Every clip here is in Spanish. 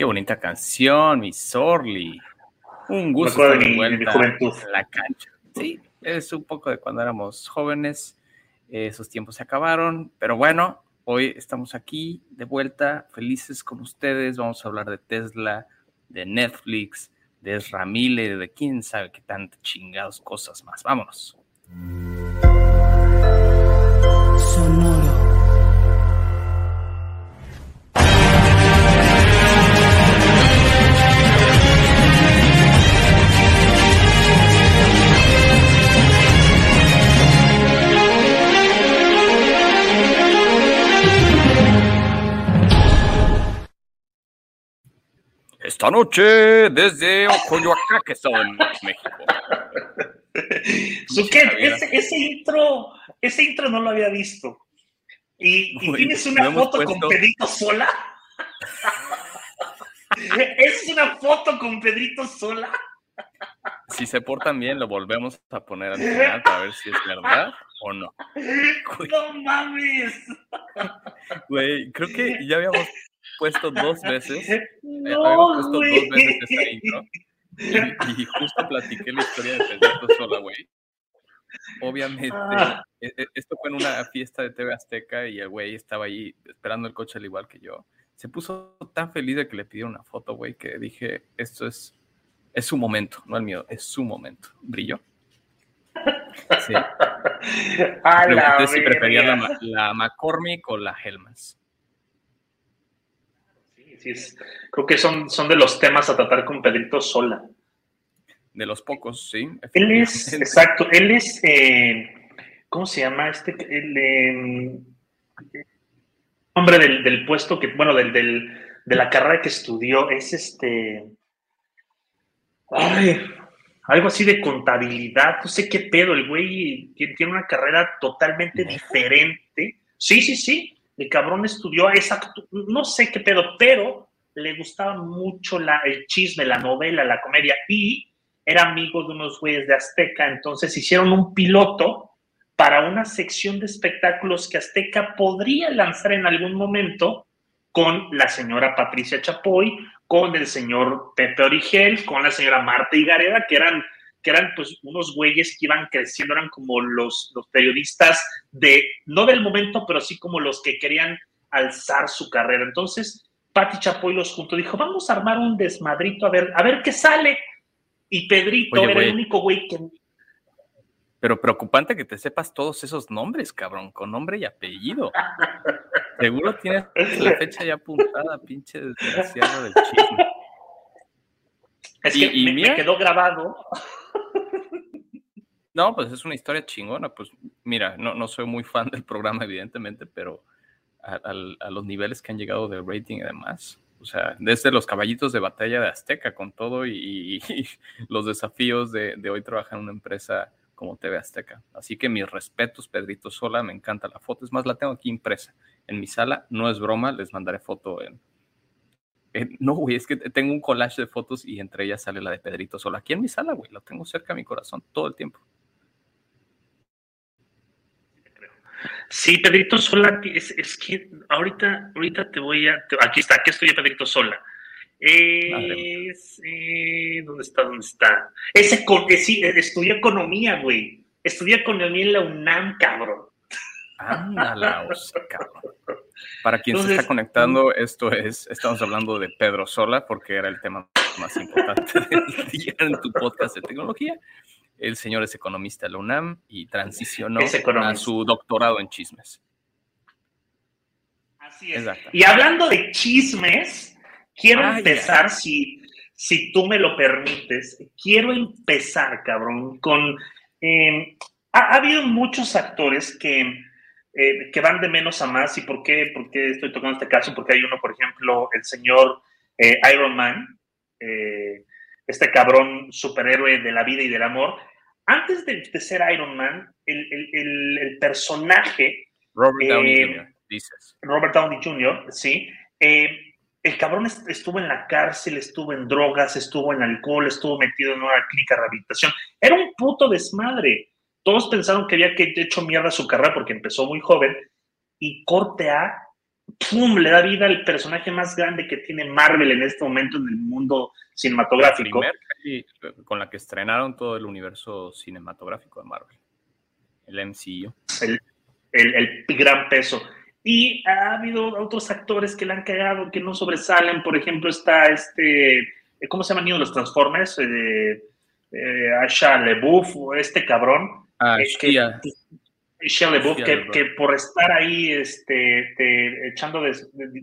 Qué bonita canción, mi Sorly. Un gusto estar de vuelta en la cancha. Sí, es un poco de cuando éramos jóvenes. Esos tiempos se acabaron, pero bueno, hoy estamos aquí de vuelta, felices con ustedes. Vamos a hablar de Tesla, de Netflix, de Ramile, de quién sabe qué tantas chingados cosas más. Vámonos. Sonó Esta noche desde Coyoacán, México. ese, intro, ese intro no lo había visto. ¿Y, tienes una foto con Pedrito sola? ¿Es una foto con Pedrito sola? Si se portan bien, lo volvemos a poner al final para ver si es verdad o no. No mames. Güey, creo que ya habíamos puesto dos veces. Eh, no, puesto dos veces esta intro. Y, justo platiqué la historia de Pedrito Sola, güey. Obviamente, ah. e, e, esto fue en una fiesta de TV Azteca y el güey estaba ahí esperando el coche al igual que yo. Se puso tan feliz de que le pidiera una foto, güey, que dije, esto es, es su momento, no el mío, es su momento. Brilló. Sí. Pregunté si prefería la, la McCormick o la Helmas creo que son, son de los temas a tratar con Pedrito Sola. De los pocos, sí. Él es, exacto, él es, eh, ¿cómo se llama? Este, el em, hombre del, puesto que, bueno, del, de la carrera que estudió, es este, ay, algo así de contabilidad, no sé qué pedo, el güey tiene una carrera totalmente diferente. Sí, sí, sí, el cabrón estudió exacto, no sé qué pedo, pero le gustaba mucho la, el chisme, la novela, la comedia y era amigo de unos güeyes de Azteca, entonces hicieron un piloto para una sección de espectáculos que Azteca podría lanzar en algún momento con la señora Patricia Chapoy, con el señor Pepe Origel, con la señora Marta Higareda, que eran que eran pues unos güeyes que iban creciendo, eran como los, los periodistas de, no del momento, pero sí como los que querían alzar su carrera. Entonces, Pati Chapoy los juntó, dijo, vamos a armar un desmadrito, a ver, a ver qué sale. Y Pedrito era el único güey que... Pero preocupante que te sepas todos esos nombres, cabrón, con nombre y apellido. Seguro tienes la fecha ya apuntada, pinche desgraciado del chisme. Es que y, me, quedó grabado. No, pues es una historia chingona. Pues mira, no, no soy muy fan del programa, evidentemente, pero a, los niveles que han llegado de rating y demás. O sea, desde los caballitos de batalla de Azteca con todo y, los desafíos de, de, hoy trabajar en una empresa como TV Azteca. Así que mis respetos, Pedrito Sola, me encanta la foto. Es más, la tengo aquí impresa en mi sala. No es broma, les mandaré foto en, no, güey, es que tengo un collage de fotos y entre ellas sale la de Pedrito Sola. Aquí en mi sala, güey, lo tengo cerca de mi corazón todo el tiempo. Sí, Pedrito Sola, es, que ahorita, ahorita te voy a. aquí está, aquí estoy Pedrito Sola. Es, eh, ¿Dónde está? ¿Dónde está? Ese, eh, sí, eh, estudié economía, güey. Estudié economía en la UNAM, cabrón. Ándala, cabrón. Para quien se está conectando, esto es, estamos hablando de Pedro Sola, porque era el tema más importante del día en tu podcast de tecnología. El señor es economista de la UNAM y transicionó a su doctorado en chismes. Así es. Y hablando de chismes, quiero empezar, si, si tú me lo permites, quiero empezar, cabrón, con... Em, ha, habido muchos actores que, eh, que van de menos a más. ¿Y por qué, por qué estoy tocando este caso? Porque hay uno, por ejemplo, el señor eh, Iron Man, eh, este cabrón superhéroe de la vida y del amor. Antes de, ser Iron Man, el, personaje... Robert Downey Jr., dices. Robert Downey Jr., sí. el cabrón estuvo en la cárcel, estuvo en drogas, estuvo en alcohol, estuvo metido en una clínica de rehabilitación. Era un puto desmadre todos pensaron que había que hecho mierda su carrera porque empezó muy joven y corte A, ¡pum! le da vida al personaje más grande que tiene Marvel en este momento en el mundo cinematográfico. La con la que estrenaron todo el universo cinematográfico de Marvel, el MCU. El, el, gran peso. Y ha habido otros actores que le han cagado, que no sobresalen. Por ejemplo, está este, ¿cómo se llaman los Transformers? Eh, eh, Asha LeBouf, este cabrón, Ah, que, que, por estar ahí este, echando,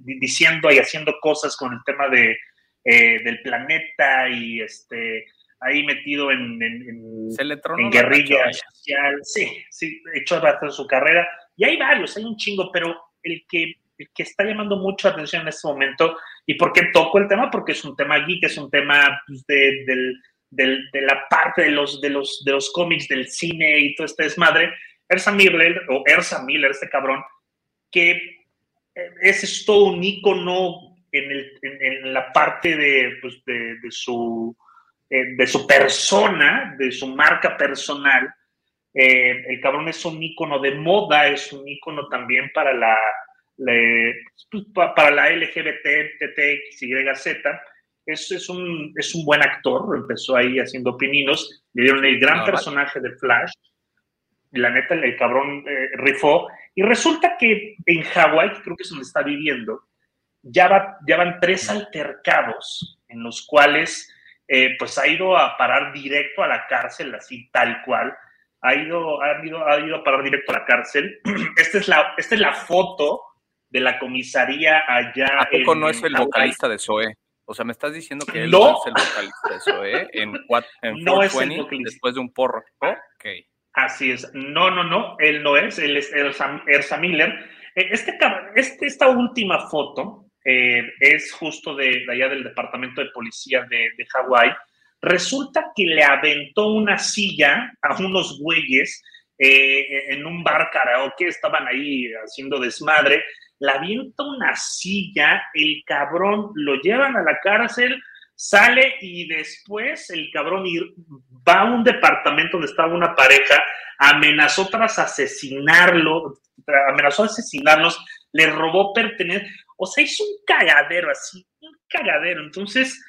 diciendo y haciendo cosas con el tema de, eh, del planeta y este, ahí metido en, en, guerrilla social, sí, sí, echó a su carrera. Y hay varios, hay un chingo, pero el que, que está llamando mucho atención en este momento, ¿y por qué toco el tema? Porque es un tema geek, es un tema pues, del de la parte de los, de, los, de los cómics, del cine y todo este desmadre, Ersa Miller, o Ersa Miller, este cabrón, que eh, ese es todo un ícono en, la parte de, pues su, eh, de su persona, de su marca personal. Eh, el cabrón es un ícono de moda, es un ícono también para la, la pues, para la es, es, un, es un buen actor, empezó ahí haciendo pininos, le dieron el gran ah, personaje de Flash, y la neta el cabrón eh, rifó, y resulta que en Hawái, creo que es donde está viviendo, ya, va, ya van tres altercados en los cuales eh, pues ha ido a parar directo a la cárcel, así tal cual, ha ido, ha ido, ha ido a parar directo a la cárcel. Esta es la, esta es la foto de la comisaría allá. ¿A poco no es el vocalista de Zoe? O sea, me estás diciendo que él no, es el vocalista de eso, ¿eh? En, en no es el después de un porro. Ok. Así es. No, no, no, él no es, él es Ersa, Miller. Eh, este, este, esta última foto eh, es justo de, allá del departamento de policía de, de Hawái. Resulta que le aventó una silla a unos güeyes eh, en un bar karaoke, estaban ahí haciendo desmadre la avienta una silla, el cabrón lo llevan a la cárcel, sale y después el cabrón va a un departamento donde estaba una pareja, amenazó tras asesinarlo, amenazó asesinarlos, le robó pertenecer, o sea, hizo un cagadero así, un cagadero. Entonces,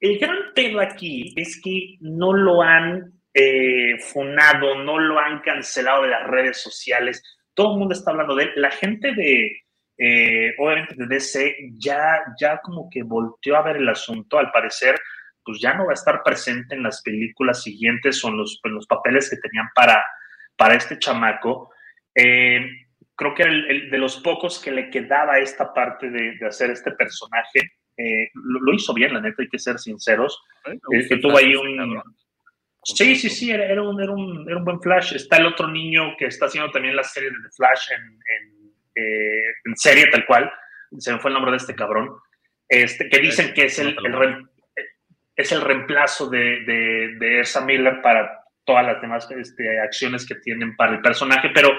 el gran pedo aquí es que no lo han eh, funado, no lo han cancelado de las redes sociales, todo el mundo está hablando de él. La gente de, eh, obviamente de DC ya, ya como que volteó a ver el asunto, al parecer, pues ya no va a estar presente en las películas siguientes o en los, los papeles que tenían para, para este chamaco. Eh, creo que era el, de los pocos que le quedaba esta parte de, hacer este personaje. Eh, lo, hizo bien, la neta, hay que ser sinceros. que tuvo ahí un... Sí, sí, sí, era, un, era, un, era, un, buen Flash. Está el otro niño que está haciendo también la serie de The Flash en eh, en serie tal cual, se me fue el nombre de este cabrón, este, que dicen que es el, es el reemplazo de, de, de Miller para todas las demás este, acciones que tienen para el personaje, pero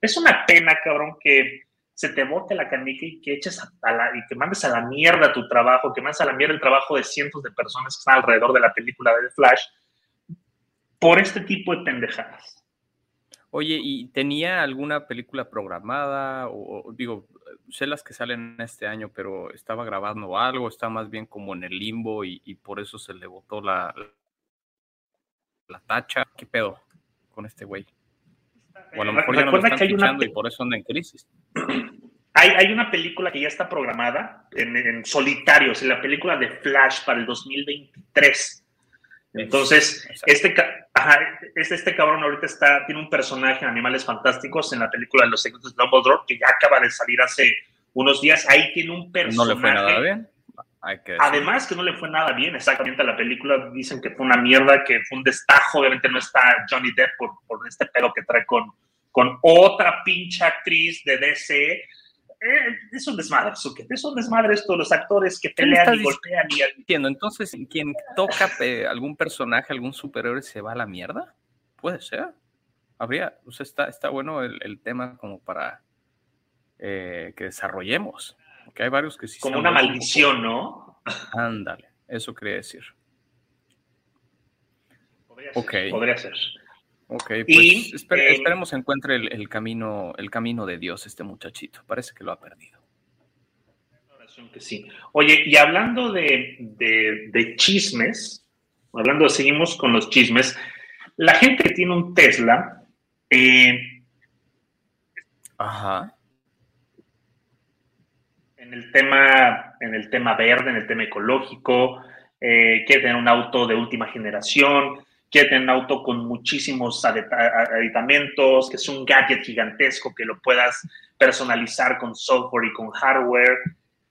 es una pena, cabrón, que se te bote la canica y que eches a, la, y que mandes a la mierda tu trabajo, que mandes a la mierda el trabajo de cientos de personas que están alrededor de la película de The Flash por este tipo de pendejadas. Oye, ¿y tenía alguna película programada? O, digo, sé las que salen este año, pero estaba grabando algo, está más bien como en el limbo y, por eso se le botó la, la tacha. ¿Qué pedo con este güey? O a lo mejor ya no que hay una... y por eso anda en crisis. Hay, hay, una película que ya está programada en, en solitario, es la película de Flash para el 2023 entonces, este, este, este cabrón ahorita está, tiene un personaje en Animales Fantásticos en la película de Los Secretos de Dumbledore, que ya acaba de salir hace unos días. Ahí tiene un personaje. ¿No le fue nada bien? Además que no le fue nada bien exactamente a la película, dicen que fue una mierda, que fue un destajo, obviamente no está Johnny Depp por, por este pelo que trae con, con otra pinche actriz de DC. Eh, es un desmadre, es un desmadre esto, los actores que pelean y golpean y... Entiendo, entonces, ¿quien toca algún personaje, algún superhéroe se va a la mierda? Puede ser. Habría, o sea, está, está bueno el, el tema como para eh, que desarrollemos. Porque hay varios que sí. Como una maldición, ¿no? Ándale, eso quería decir. Podría ser. Podría ser. Ok, pues eh, esperemos encuentre el, camino, el camino de Dios este muchachito. Parece que lo ha perdido. Que sí. Oye, y hablando de, de, chismes, hablando, seguimos con los chismes, la gente que tiene un Tesla, eh, Ajá en el tema, en el tema verde, en el tema ecológico, eh, quiere tener un auto de última generación, quiere tener un auto con muchísimos aditamentos, que es un gadget gigantesco que lo puedas personalizar con software y con hardware,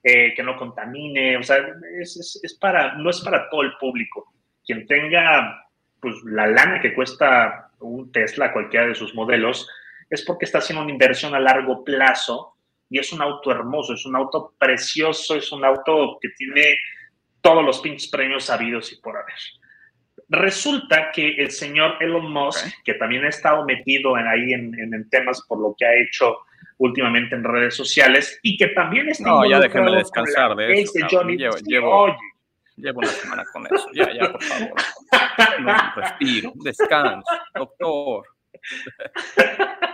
eh, que no contamine, o sea, es, es, para, no es para todo el público. Quien tenga pues, la lana que cuesta un Tesla, cualquiera de sus modelos, es porque está haciendo una inversión a largo plazo y es un auto hermoso, es un auto precioso, es un auto que tiene todos los pinches premios sabidos y por haber. Resulta que el señor Elon Musk, que también ha estado metido en ahí en, temas por lo que ha hecho últimamente en redes sociales y que también está No, ya déjenme descansar de eso. llevo, llevo, llevo, una semana con eso. Ya, ya, por favor. No, respiro, descanso, doctor.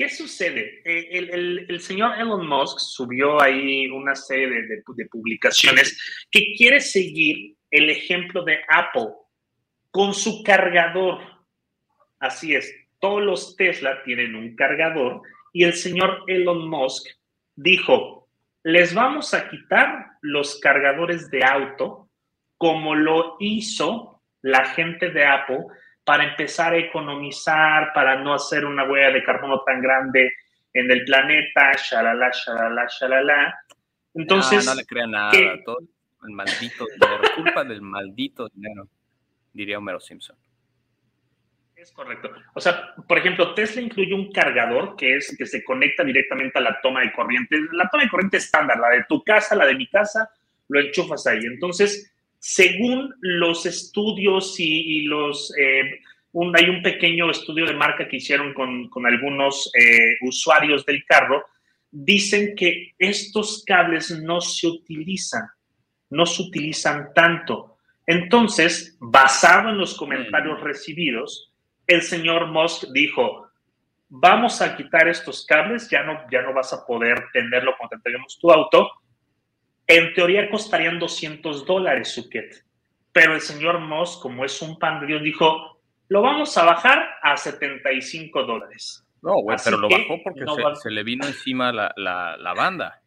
¿Qué sucede? Eh, el, señor Elon Musk subió ahí una serie de, publicaciones que quiere seguir el ejemplo de Apple con su cargador. Así es, todos los Tesla tienen un cargador y el señor Elon Musk dijo, les vamos a quitar los cargadores de auto como lo hizo la gente de Apple para empezar a economizar, para no hacer una huella de carbono tan grande en el planeta, shalala, shalala, shalala. Entonces. No, no le crean nada, todo el maldito dinero, culpa del maldito dinero, diría Homero Simpson. Es correcto. O sea, por ejemplo, Tesla incluye un cargador que es que se conecta directamente a la toma de corriente. La toma de corriente estándar, la de tu casa, la de mi casa, lo enchufas ahí. Entonces, según los estudios y, los... Eh, hay un pequeño estudio de marca que hicieron con, algunos eh, usuarios del carro, dicen que estos cables no se utilizan, no se utilizan tanto. Entonces, basado en los comentarios mm. recibidos, el señor Musk dijo, vamos a quitar estos cables, ya no, ya no vas a poder tenerlo cuando tenemos tu auto, en teoría costarían 200 dólares su kit, pero el señor Moss, como es un pan de Dios, dijo, lo vamos a bajar a 75 dólares. No, güey, pero lo bajó porque se, le vino encima la, la, banda.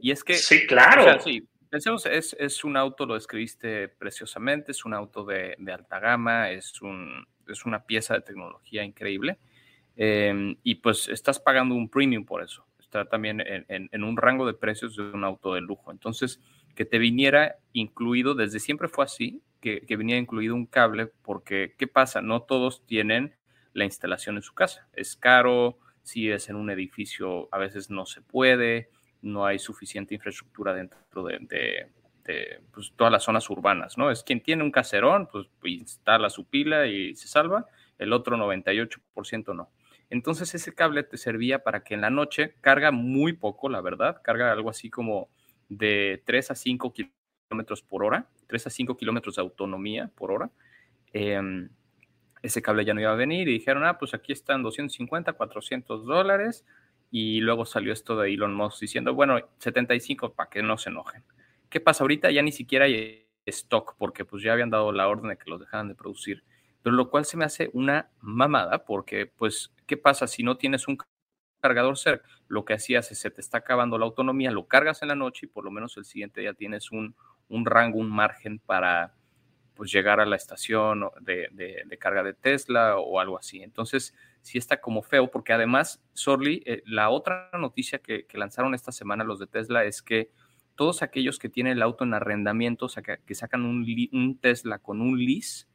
Y es que... Sí, claro. sí, pensemos, es, es, un auto, lo describiste preciosamente, es un auto de, de alta gama, es, un, es una pieza de tecnología increíble. Eh, y pues estás pagando un premium por eso está también en, un rango de precios de un auto de lujo. Entonces, que te viniera incluido, desde siempre fue así, que, que viniera incluido un cable, porque ¿qué pasa? No todos tienen la instalación en su casa. Es caro, si es en un edificio, a veces no se puede, no hay suficiente infraestructura dentro de, pues, todas las zonas urbanas, ¿no? Es quien tiene un caserón, pues instala su pila y se salva, el otro 98% no. Entonces ese cable te servía para que en la noche carga muy poco, la verdad, carga algo así como de 3 a 5 kilómetros por hora, 3 a 5 kilómetros de autonomía por hora. Em, ese cable ya no iba a venir y dijeron, ah, pues aquí están 250, 400 dólares. Y luego salió esto de Elon Musk diciendo, bueno, 75 para que no se enojen. ¿Qué pasa? Ahorita ya ni siquiera hay stock porque pues ya habían dado la orden de que los dejaran de producir pero lo cual se me hace una mamada porque, pues, ¿qué pasa si no tienes un cargador cerca? Lo que hacías es se te está acabando la autonomía, lo cargas en la noche y por lo menos el siguiente día tienes un, un rango, un margen para pues llegar a la estación de, de, carga de Tesla o algo así. Entonces, sí está como feo, porque además, Sorly, eh, la otra noticia que, que lanzaron esta semana los de Tesla es que todos aquellos que tienen el auto en arrendamiento, o sea, que, sacan un, un, Tesla con un lease,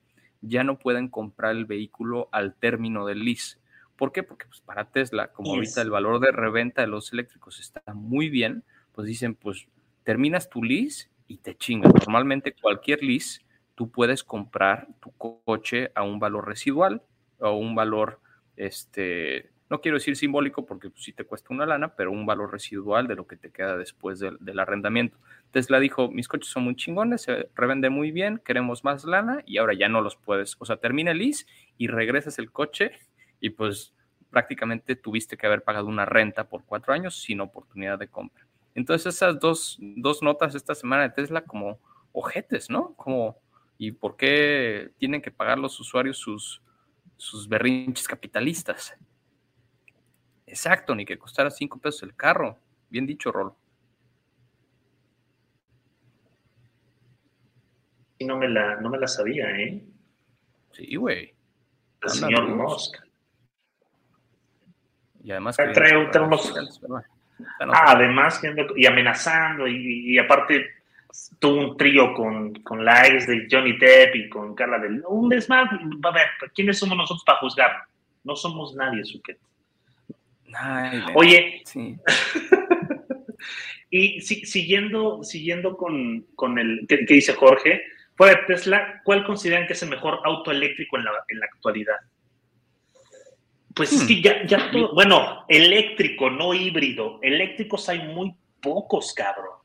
ya no pueden comprar el vehículo al término del lease. ¿Por qué? Porque pues, para Tesla, como ahorita el valor de reventa de los eléctricos está muy bien, pues dicen, pues terminas tu lease y te chingas. Normalmente cualquier lease, tú puedes comprar tu coche a un valor residual o un valor, este, no quiero decir simbólico porque pues, sí te cuesta una lana, pero un valor residual de lo que te queda después del, arrendamiento. Tesla dijo, mis coches son muy chingones, se revende muy bien, queremos más lana y ahora ya no los puedes, o sea, termina el lease y regresas el coche y pues prácticamente tuviste que haber pagado una renta por cuatro años sin oportunidad de compra. Entonces esas dos, dos notas esta semana de Tesla como ojetes, ¿no? Como, ¿y por qué tienen que pagar los usuarios sus, sus berrinches capitalistas? Exacto, ni que costara cinco pesos el carro. Bien dicho, Rolo. Y no me la, no me la sabía, ¿eh? Sí, güey. El señor Musk. Y además... Trae, Ah, además, y amenazando, y, aparte tuvo un trío con, con, la ex de Johnny Depp y con Carla del... Un desmadre, a ver, ¿quiénes somos nosotros para juzgarlo? No somos nadie, Suquet. Oye, sí. y siguiendo, siguiendo con, con el que, dice Jorge, fuera de Tesla, ¿cuál consideran que es el mejor auto eléctrico en la, en la actualidad? Pues es hmm. que ya, ya todo, bueno, eléctrico, no híbrido. Eléctricos hay muy pocos, cabrón.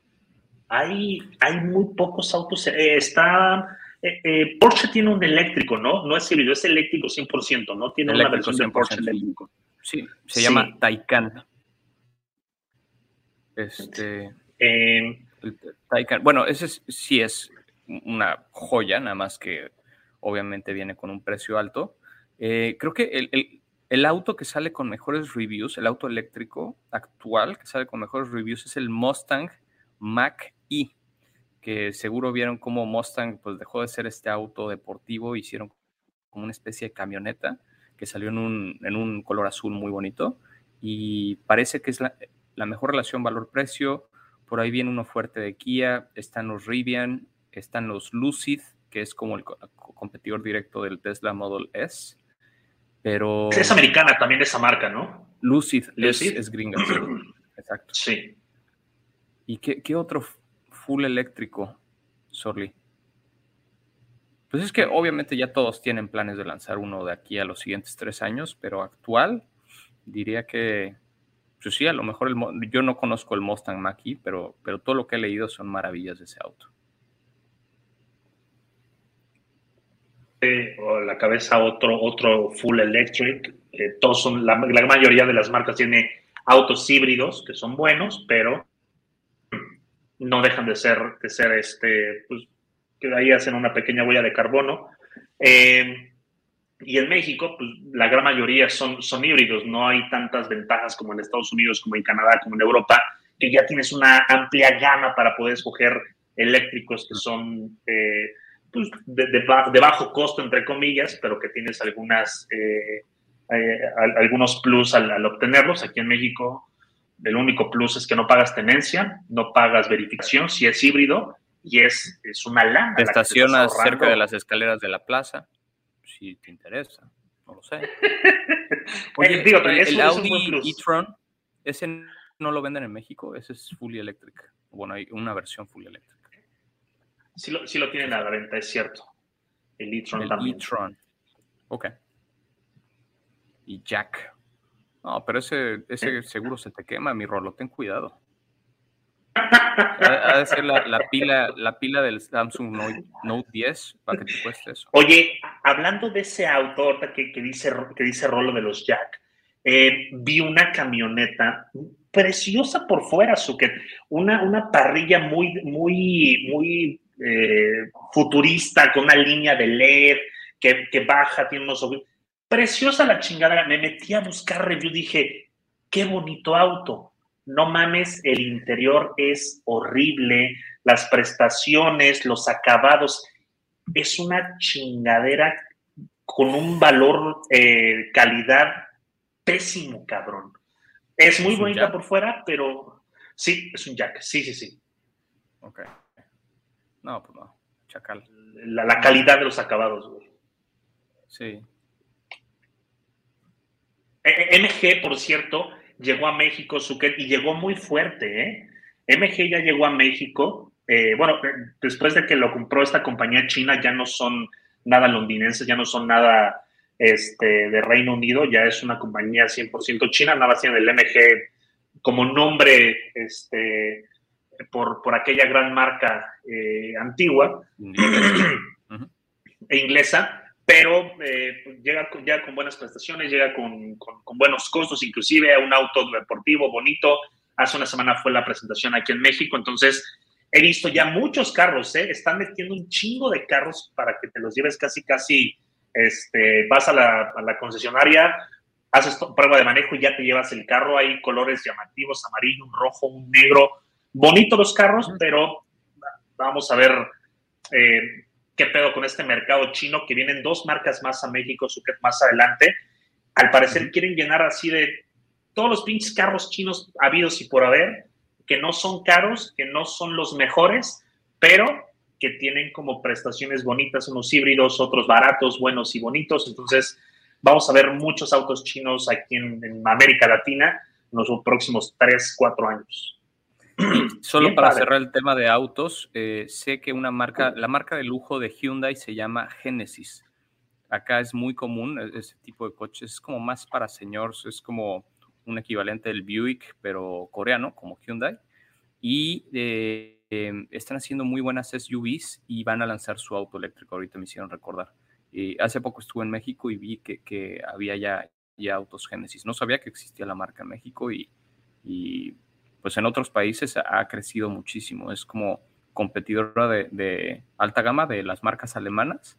Hay, hay muy pocos autos. Eh, está, eh, eh, Porsche tiene un eléctrico, ¿no? No es híbrido, es eléctrico 100%, ¿no? Tiene una versión de Porsche eléctrico. Sí, se llama Taycan. Este. Taycan. Bueno, ese sí es una joya, nada más que obviamente viene con un precio alto. creo que el el auto que sale con mejores reviews, el auto eléctrico actual que sale con mejores reviews es el Mustang Mach E, que seguro vieron cómo Mustang pues dejó de ser este auto deportivo, hicieron como una especie de camioneta que salió en un, color azul muy bonito y parece que es la, mejor relación valor-precio. Por ahí viene uno fuerte de Kia, están los Rivian, están los Lucid, que es como el competidor directo del Tesla Model S pero... Es americana también esa marca, ¿no? Lucid, Es, gringa. Exacto. Sí. ¿Y qué, otro full eléctrico, Sorly? Pues es que obviamente ya todos tienen planes de lanzar uno de aquí a los siguientes tres años, pero actual diría que, pues sí, a lo mejor el, yo no conozco el Mustang mach pero, pero todo lo que he leído son maravillas de ese auto. o la cabeza otro, otro full electric. Eh, todos son, la, mayoría de las marcas tiene autos híbridos que son buenos, pero no dejan de ser, de ser este, pues, que ahí hacen una pequeña huella de carbono. Eh, y en México, pues, la gran mayoría son, son híbridos, no hay tantas ventajas como en Estados Unidos, como en Canadá, como en Europa, que ya tienes una amplia gama para poder escoger eléctricos que son eh, pues, de, bajo costo, entre comillas, pero que tienes algunas, eh, algunos plus al, obtenerlos. Aquí en México, el único plus es que no pagas tenencia, no pagas verificación, si es híbrido, y es, es una lana. Te estacionas cerca de las escaleras de la plaza, si te interesa, no lo sé. Oye, Digo, el, Audi e-tron, ese no lo venden en México, ese es fully electric. Bueno, hay una versión fully electric. Sí lo, sí lo tienen a la venta, es cierto. El e-tron también. E-tron. Ok. Y Jack. No, pero ese, ese seguro se te quema, mi Rolo, ten cuidado. Ha de ser la, pila, la pila del Samsung Note, 10 para que te cueste eso. Oye, hablando de ese auto que, que, dice, que dice Rolo de los Jack, eh, vi una camioneta preciosa por fuera, Suket, una, una parrilla muy, muy, muy eh, futurista con una línea de LED que, que baja, tiene unos Preciosa la chingada. Me metí a buscar review, dije, qué bonito auto. No mames, el interior es horrible, las prestaciones, los acabados. Es una chingadera con un valor, eh, calidad pésimo, cabrón. Es muy bonita por fuera, pero sí, es un jack. Sí, sí, sí. Ok. No, pues no. Chacal. La, la calidad de los acabados, güey. Sí. E, e, MG, por cierto, llegó a México, y llegó muy fuerte, ¿eh? MG ya llegó a México. Eh, bueno, eh, después de que lo compró esta compañía china, ya no son nada londinenses, ya no son nada este, de Reino Unido, ya es una compañía 100% china, nada más tiene el MG como nombre este, por, por aquella gran marca eh, antigua e inglesa, pero eh, llega ya con buenas prestaciones, llega con, con, buenos costos, inclusive un auto deportivo bonito. Hace una semana fue la presentación aquí en México, entonces he visto ya muchos carros, ¿eh? están metiendo un chingo de carros para que te los lleves casi, casi, este, vas a la, a la concesionaria, haces prueba de manejo y ya te llevas el carro. Hay colores llamativos, amarillo, un rojo, un negro. Bonitos los carros, pero vamos a ver eh, qué pedo con este mercado chino, que vienen dos marcas más a México, más adelante. Al parecer quieren llenar así de todos los pinches carros chinos habidos y por haber, que no son caros, que no son los mejores, pero que tienen como prestaciones bonitas, unos híbridos, otros baratos, buenos y bonitos. Entonces, vamos a ver muchos autos chinos aquí en, América Latina en los próximos 3, 4 años. Solo para cerrar el tema de autos, eh, sé que una marca, la marca de lujo de Hyundai se llama Genesis. Acá es muy común e, ese tipo de coches, es como más para señores, es como un equivalente del Buick, pero coreano, como Hyundai. Y eh, em, están haciendo muy buenas SUVs y van a lanzar su auto eléctrico, ahorita me hicieron recordar. Hace poco estuve en México y vi que, había ya, ya, autos Genesis. No sabía que existía la marca en México y, pues en otros países ha crecido muchísimo. Es como competidora de, alta gama de las marcas alemanas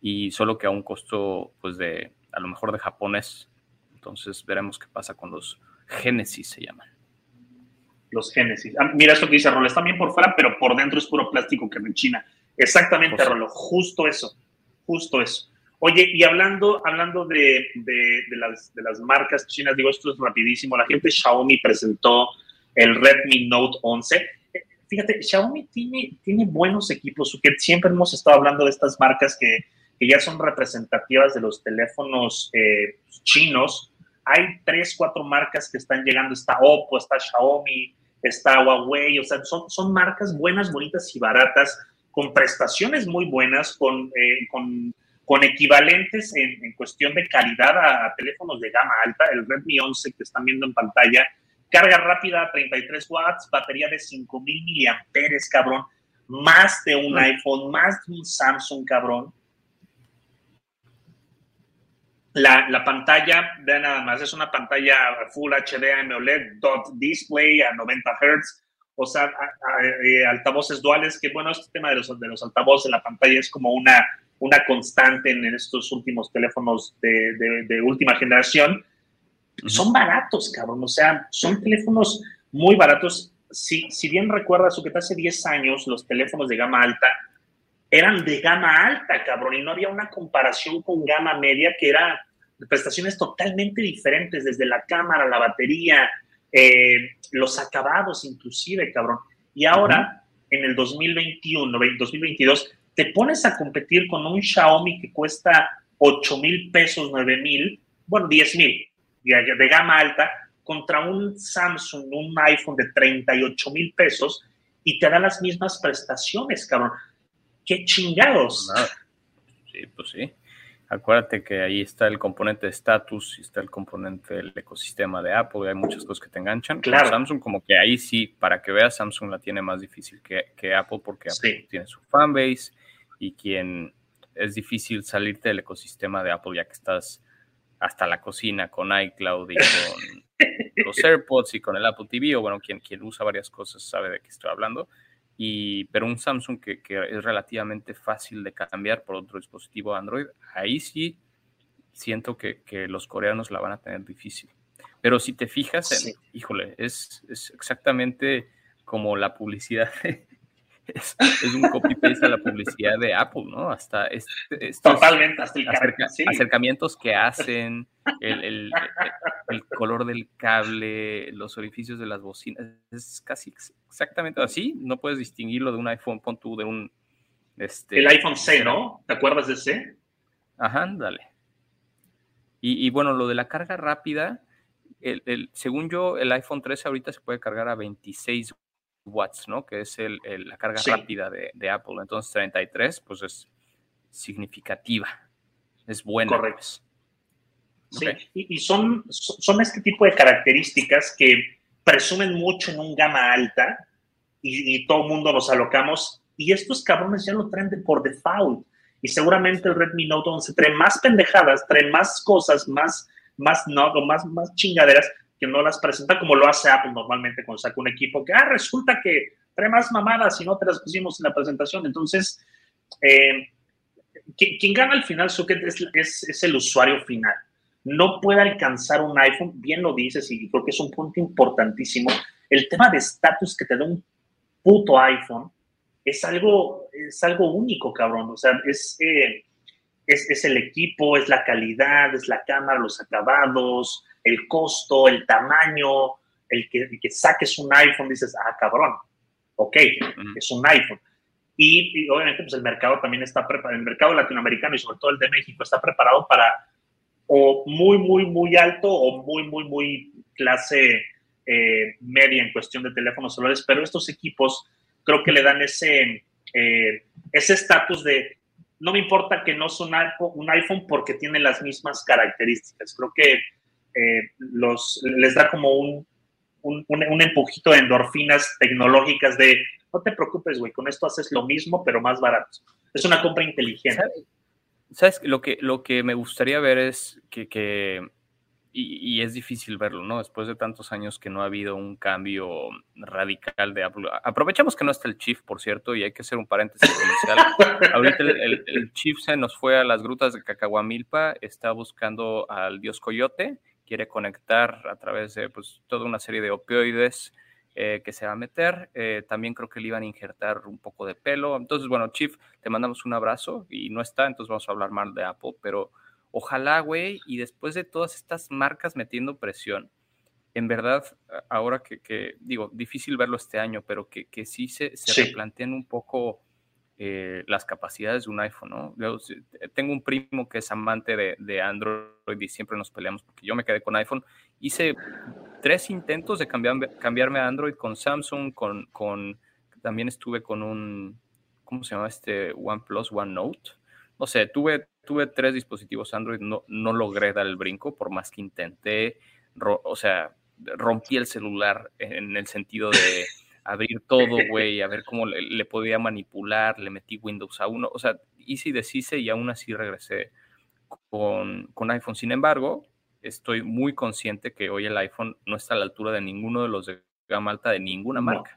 y solo que a un costo pues de a lo mejor de japonés. Entonces veremos qué pasa con los Genesis se llaman. Los Genesis. Ah, mira esto que dice Rolo, está bien por fuera, pero por dentro es puro plástico que me China. Exactamente, pues Rolo, justo eso justo eso. Oye, y hablando, hablando de, de, las, de las marcas chinas, digo, esto es rapidísimo, la gente Xiaomi presentó el Redmi Note 11. Fíjate, Xiaomi tiene, tiene buenos equipos, que siempre hemos estado hablando de estas marcas que, que ya son representativas de los teléfonos eh, chinos. Hay tres, cuatro marcas que están llegando, está Oppo, está Xiaomi, está Huawei, o sea, son, son marcas buenas, bonitas y baratas con prestaciones muy buenas, con, eh, con, con equivalentes en, en, cuestión de calidad a, teléfonos de gama alta. El Redmi 11 que están viendo en pantalla, carga rápida a 33 watts, batería de 5000 miliamperes, cabrón, más de un iPhone, más de un Samsung, cabrón. La, la, pantalla, vean nada más, es una pantalla Full HD AMOLED dot display a 90 Hz o sea, eh, altavoces duales, que bueno, este tema de los, de los altavoces en la pantalla es como una, una constante en, estos últimos teléfonos de, de, última generación. Son baratos, cabrón, o sea, son teléfonos muy baratos. Si, si bien recuerdas, que hace 10 años los teléfonos de gama alta eran de gama alta, cabrón, y no había una comparación con gama media que era prestaciones totalmente diferentes, desde la cámara, la batería, eh, los acabados inclusive, cabrón. Y ahora, en el 2021, 2022, te pones a competir con un Xiaomi que cuesta 8 mil pesos, 9 mil, bueno, 10 mil de, gama alta, contra un Samsung, un iPhone de 38 mil pesos y te da las mismas prestaciones, cabrón. ¡Qué chingados! Sí, pues sí. Acuérdate que ahí está el componente de status y está el componente del ecosistema de Apple, y hay muchas cosas que te enganchan. Claro. Samsung, como que ahí sí, para que veas, Samsung la tiene más difícil que, que Apple porque Apple tiene su fanbase y quien es difícil salirte del ecosistema de Apple ya que estás hasta la cocina con iCloud y con los AirPods y con el Apple TV, o bueno, quien, quien usa varias cosas sabe de qué estoy hablando. Y, pero un Samsung que, es relativamente fácil de cambiar por otro dispositivo Android, ahí sí siento que, los coreanos la van a tener difícil. Pero si te fijas, híjole, es, exactamente como la publicidad, es, un copy-paste a la publicidad de Apple, ¿no? Hasta este, Totalmente, hasta el acercamientos que hacen, el, color del cable, los orificios de las bocinas, es casi exactamente así, no puedes distinguirlo de un iPhone, pon tú de un... Este, el iPhone C, ¿no? ¿Te acuerdas de ese? Ajá, dale. Y, bueno, lo de la carga rápida, el, según yo, el iPhone 13 ahorita se puede cargar a 26 watts, ¿no? Que es el, la carga rápida de, de, Apple. Entonces 33, pues es significativa, es buena. Correcto. Pues. Sí, y, son, son este tipo de características que presumen mucho en un gama alta y, todo el mundo nos alocamos y estos cabrones ya lo traen de por default y seguramente el Redmi Note 11 trae más pendejadas, trae más cosas, más, más, no, más, más chingaderas que no las presenta como lo hace Apple normalmente cuando saca un equipo que, ah, resulta que trae más mamadas y no te las pusimos en la presentación. Entonces, eh, quien, gana al final, es, el usuario final no puede alcanzar un iPhone, bien lo dices y creo que es un punto importantísimo, el tema de estatus que te da un puto iPhone es algo, es algo único, cabrón. O sea, es, eh, es, es, el equipo, es la calidad, es la cámara, los acabados, el costo, el tamaño, el que, que saques un iPhone, dices, ah, cabrón, ok, es un iPhone. Y, y, obviamente, pues el mercado también está preparado, el mercado latinoamericano y sobre todo el de México está preparado para o muy, muy, muy alto o muy, muy, muy clase eh, media en cuestión de teléfonos celulares, pero estos equipos creo que le dan ese eh, ese estatus de no me importa que no son un iPhone porque tiene las mismas características. Creo que eh, los, les da como un, un, empujito de endorfinas tecnológicas de no te preocupes, güey, con esto haces lo mismo, pero más barato. Es una compra inteligente. ¿Sabes? Lo que, lo que me gustaría ver es que, y, es difícil verlo, ¿no? Después de tantos años que no ha habido un cambio radical de Apple. Aprovechamos que no está el Chief, por cierto, y hay que hacer un paréntesis comercial. Ahorita el, Chief se nos fue a las grutas de Cacahuamilpa, está buscando al dios Coyote, quiere conectar a través de pues, toda una serie de opioides eh, que se va a meter. Eh, también creo que le iban a injertar un poco de pelo. Entonces, bueno, Chief, te mandamos un abrazo y no está, entonces vamos a hablar mal de Apple, pero ojalá, güey, y después de todas estas marcas metiendo presión, en verdad, ahora que, digo, difícil verlo este año, pero que, que sí se, se replanteen un poco eh, las capacidades de un iPhone, ¿no? Yo, tengo un primo que es amante de, de, Android y siempre nos peleamos porque yo me quedé con iPhone. Hice tres intentos de cambiar, cambiarme a Android con Samsung, con, con, también estuve con un, ¿cómo se llama este? OnePlus, OneNote. No sé, tuve, tuve tres dispositivos Android, no, no logré dar el brinco por más que intenté, o sea, rompí el celular en el sentido de abrir todo, güey, a ver cómo le, podía manipular, le metí Windows a uno, o sea, hice y deshice y aún así regresé con, con iPhone. Sin embargo, estoy muy consciente que hoy el iPhone no está a la altura de ninguno de los de gama alta de ninguna marca.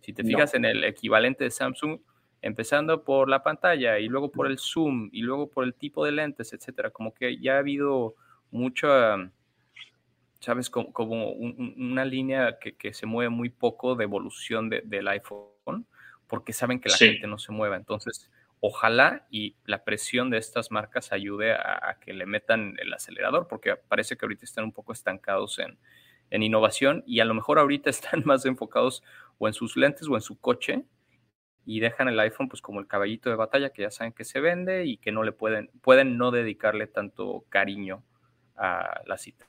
Si te fijas en el equivalente de Samsung, empezando por la pantalla y luego por el zoom y luego por el tipo de lentes, etcétera, como que ya ha habido mucha ¿sabes? Como, una línea que, se mueve muy poco de evolución del iPhone, porque saben que la gente no se mueva. Entonces, ojalá y la presión de estas marcas ayude a, que le metan el acelerador, porque parece que ahorita están un poco estancados en, en innovación y a lo mejor ahorita están más enfocados o en sus lentes o en su coche y dejan el iPhone pues como el caballito de batalla que ya saben que se vende y que no le pueden, pueden no dedicarle tanto cariño a la cita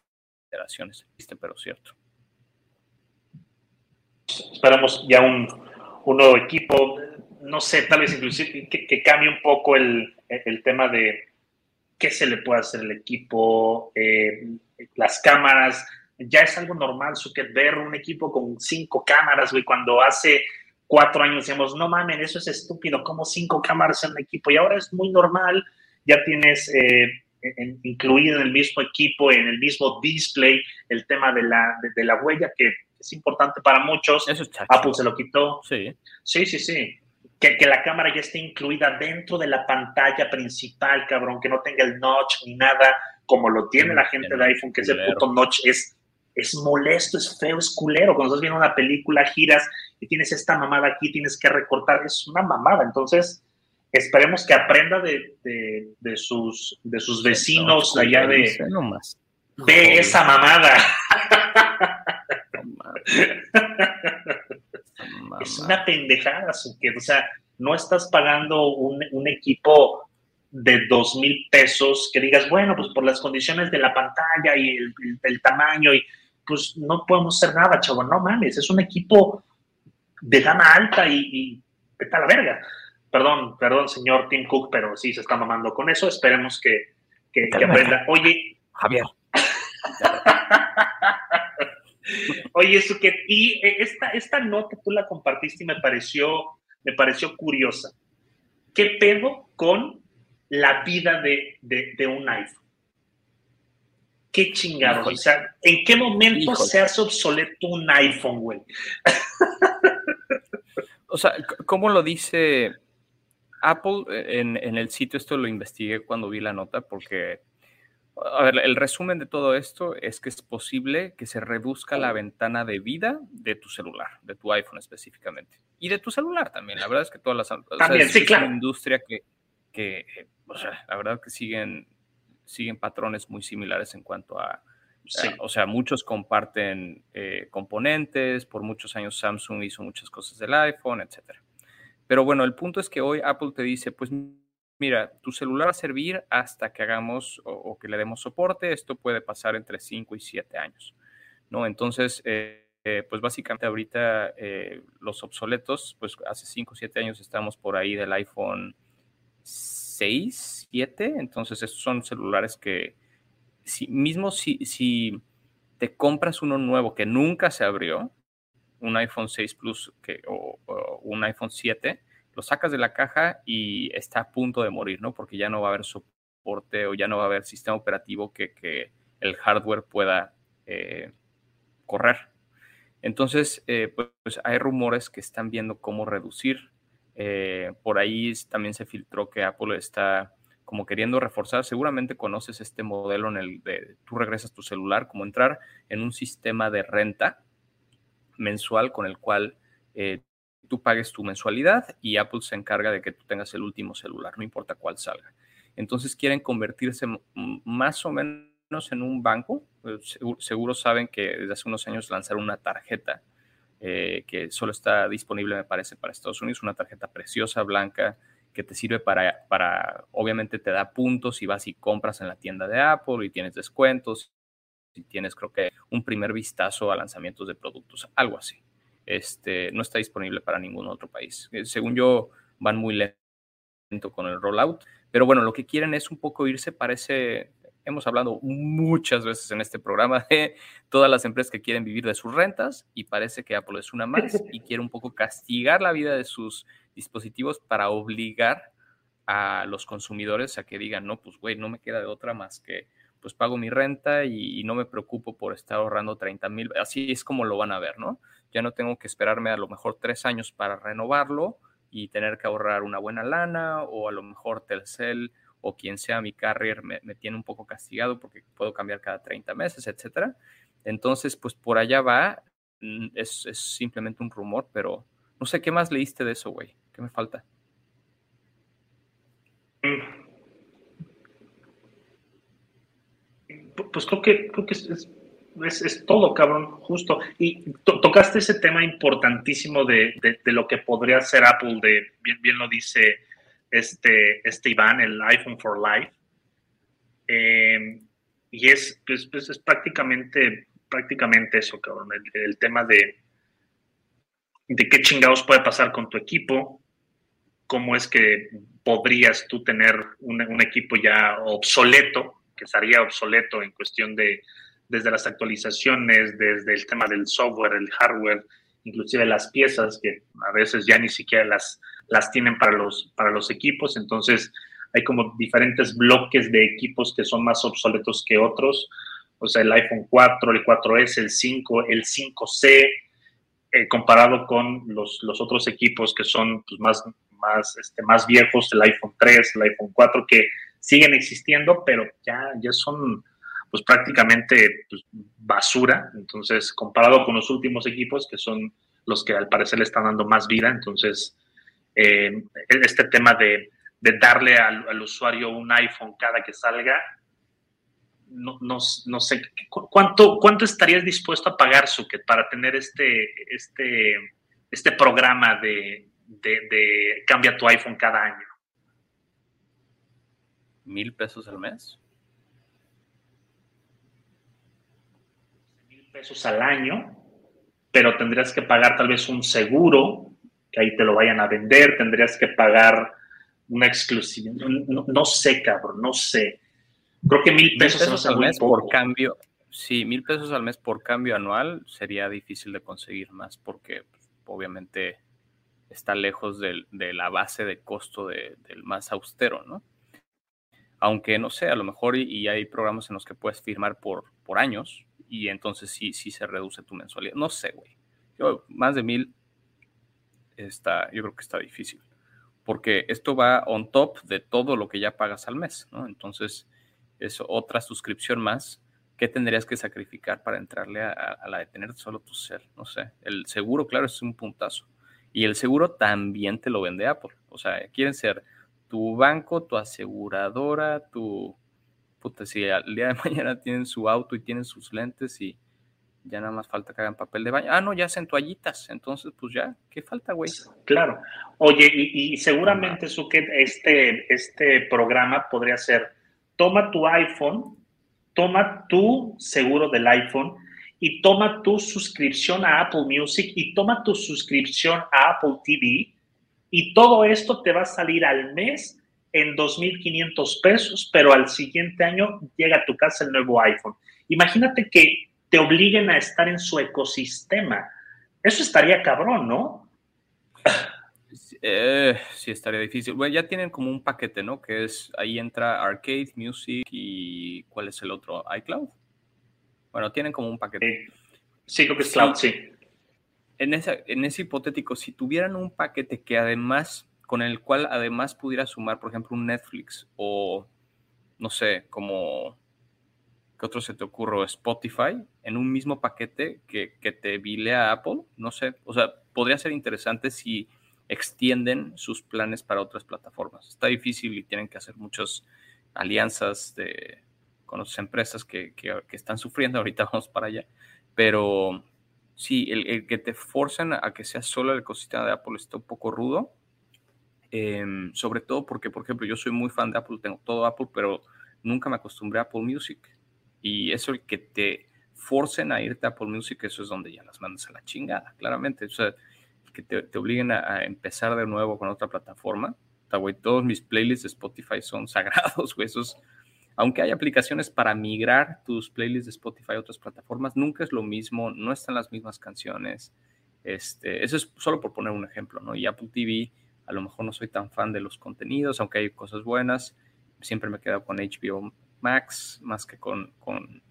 pero cierto. Esperamos ya un, nuevo equipo, no sé, tal vez inclusive que, cambie un poco el, tema de qué se le puede hacer al equipo, eh, las cámaras. Ya es algo normal, que ver un equipo con cinco cámaras, güey, cuando hace cuatro años decíamos, no mames, eso es estúpido, como cinco cámaras en un equipo, y ahora es muy normal, ya tienes eh, incluido en el mismo equipo, en el mismo display, el tema de la, de, la huella, que es importante para muchos. Apple se lo quitó. Sí. Sí, sí, sí. Que, que, la cámara ya esté incluida dentro de la pantalla principal, cabrón, que no tenga el notch ni nada, como lo tiene la gente de iPhone, que ese puto notch es, es molesto, es feo, es culero. Cuando estás viendo una película, giras y tienes esta mamada aquí, tienes que recortar, es una mamada. Entonces, esperemos que aprenda de, sus, de sus vecinos allá de... Esa mamada. es una pendejada, o sea, no estás pagando un, un equipo de dos mil pesos que digas, bueno, pues por las condiciones de la pantalla y el, tamaño, y pues no podemos hacer nada, chavo, no mames, es un equipo de gama alta y, y a la verga. Perdón, perdón, señor Tim Cook, pero sí se está mamando con eso. Esperemos que, que, aprenda. Oye, Javier. Oye, que y esta, esta nota tú la compartiste y me pareció, me pareció curiosa. ¿Qué pedo con la vida de, un iPhone? ¿Qué chingados? O sea, ¿en qué momento se hace obsoleto un iPhone, güey? o sea, ¿cómo lo dice Apple en, en, el sitio? Esto lo investigué cuando vi la nota porque a ver, el resumen de todo esto es que es posible que se reduzca la ventana de vida de tu celular, de tu iPhone específicamente. Y de tu celular también. La verdad es que todas las... También, sí, claro. Es una industria que, que o sea, la verdad que siguen, siguen patrones muy similares en cuanto a... o sea, muchos comparten eh, componentes, por muchos años Samsung hizo muchas cosas del iPhone, etc. Pero bueno, el punto es que hoy Apple te dice, pues mira, tu celular va a servir hasta que hagamos o, que le demos soporte. Esto puede pasar entre 5 y 7 años, ¿no? Entonces, eh, eh, pues básicamente ahorita eh, los obsoletos, pues hace 5 o 7 años estamos por ahí del iPhone 6, 7. Entonces, estos son celulares que, si, mismo si, si te compras uno nuevo que nunca se abrió, un iPhone 6 Plus que, o un iPhone 7, lo sacas de la caja y está a punto de morir, ¿no? Porque ya no va a haber soporte o ya no va a haber sistema operativo que, el hardware pueda eh, correr. Entonces, eh, pues hay rumores que están viendo cómo reducir. Eh, por ahí también se filtró que Apple está como queriendo reforzar. Seguramente conoces este modelo en el de tú regresas tu celular, como entrar en un sistema de renta mensual con el cual tú pagues tu mensualidad y Apple se encarga de que tú tengas el último celular, no importa cuál salga. Entonces quieren convertirse más o menos en un banco. Eh, seguro, saben que desde hace unos años lanzaron una tarjeta eh, que solo está disponible, me parece, para Estados Unidos, una tarjeta preciosa, blanca, que te sirve para, para, obviamente te da puntos y vas y compras en la tienda de Apple y tienes descuentos y tienes, creo que, un primer vistazo a lanzamientos de productos, algo así este, no está disponible para ningún otro país. Eh, según yo, van muy lento con el rollout, pero bueno, lo que quieren es un poco irse, parece, hemos hablado muchas veces en este programa de todas las empresas que quieren vivir de sus rentas y parece que Apple es una más y quiere un poco castigar la vida de sus dispositivos para obligar a los consumidores a que digan, no, pues güey, no me queda de otra más que pues pago mi renta y, no me preocupo por estar ahorrando 30 mil. Así es como lo van a ver, ¿no? Ya no tengo que esperarme a lo mejor tres años para renovarlo y tener que ahorrar una buena lana o a lo mejor Telcel o quien sea mi carrier me, tiene un poco castigado porque puedo cambiar cada 30 meses, etcétera. Entonces, pues por allá va, mm, es, es simplemente un rumor, pero no sé qué más leíste de eso, güey. ¿Qué me falta? Pues creo que, creo que es, es, todo, cabrón, justo. Y tocaste ese tema importantísimo de, de, lo que podría hacer Apple, de bien, bien lo dice este, este Iván, el iPhone for Life. Eh, y es, pues, pues, es prácticamente, prácticamente eso, cabrón, el, tema de, de qué chingados puede pasar con tu equipo, cómo es que podrías tú tener un, un equipo ya obsoleto, que estaría obsoleto en cuestión de desde las actualizaciones, desde el tema del software, el hardware, inclusive las piezas que a veces ya ni siquiera las, las tienen para los, para los equipos. Entonces hay como diferentes bloques de equipos que son más obsoletos que otros. O sea, el iPhone 4, el 4S, el 5, el 5C, eh, comparado con los, los, otros equipos que son pues, más, más, este, más viejos, el iPhone 3, el iPhone 4, que siguen existiendo, pero ya, ya son pues prácticamente pues, basura. Entonces, comparado con los últimos equipos, que son los que al parecer le están dando más vida, entonces eh, este tema de, darle al, usuario un iPhone cada que salga, no, no, sé, ¿cuánto, ¿cuánto estarías dispuesto a pagar, Suket, para tener este, este, este programa de, de, cambia tu iPhone cada año? ¿Mil pesos al mes? Mil pesos al año, pero tendrías que pagar tal vez un seguro, que ahí te lo vayan a vender, tendrías que pagar una exclusividad. No, sé, cabrón, no sé. Creo que mil pesos, al mes por cambio. Sí, mil pesos al mes por cambio anual sería difícil de conseguir más porque pues, obviamente está lejos de la base de costo del más austero, ¿no? Aunque no sé, a lo mejor y, hay programas en los que puedes firmar por, por años y entonces sí, sí se reduce tu mensualidad. No sé, güey. Yo, más de mil está, yo creo que está difícil porque esto va on top de todo lo que ya pagas al mes, ¿no? Entonces, es otra suscripción más que tendrías que sacrificar para entrarle a, la de tener solo tu ser, no sé. El seguro, claro, es un puntazo. Y el seguro también te lo vende Apple. O sea, quieren ser tu banco, tu aseguradora, tu... Puta, si al día de mañana tienen su auto y tienen sus lentes y ya nada más falta que hagan papel de baño. Ah, no, ya hacen toallitas. Entonces, pues ya, ¿qué falta, güey? Claro. Oye, y, seguramente, Suket, este, este programa podría ser, toma tu iPhone, toma tu seguro del iPhone y toma tu suscripción a Apple Music y toma tu suscripción a Apple TV y todo esto te va a salir al mes en 2.500 pesos, pero al siguiente año llega a tu casa el nuevo iPhone. Imagínate que te obliguen a estar en su ecosistema. Eso estaría cabrón, ¿no? Eh, sí, estaría difícil. Bueno, ya tienen como un paquete, ¿no? Que es, ahí entra Arcade, Music y ¿cuál es el otro? iCloud. Bueno, tienen como un paquete. Sí, creo que es Cloud, sí. En, en ese hipotético, si tuvieran un paquete que además, con el cual además pudiera sumar, por ejemplo, un Netflix o, no sé, como ¿Qué otro se te ocurre? Spotify en un mismo paquete que, te vile a Apple. No sé, o sea, podría ser interesante si extienden sus planes para otras plataformas. Está difícil y tienen que hacer muchas alianzas de, con otras empresas que, están sufriendo. Ahorita vamos para allá. Pero sí, el, que te forcen a que sea solo el ecosistema de Apple está un poco rudo. Em, sobre todo porque, por ejemplo, yo soy muy fan de Apple, tengo todo Apple, pero nunca me acostumbré a Apple Music. Y eso el que te forcen a irte a Apple Music, eso es donde ya las mandas a la chingada, claramente. O sea, que te, obliguen a, empezar de nuevo con otra plataforma. güey, todos mis playlists de Spotify son sagrados, güey. Esos, aunque hay aplicaciones para migrar tus playlists de Spotify a otras plataformas, nunca es lo mismo, no están las mismas canciones. Este, eso es solo por poner un ejemplo, ¿no? Y Apple TV, a lo mejor no soy tan fan de los contenidos, aunque hay cosas buenas. Siempre me he quedado con HBO Max más que con, con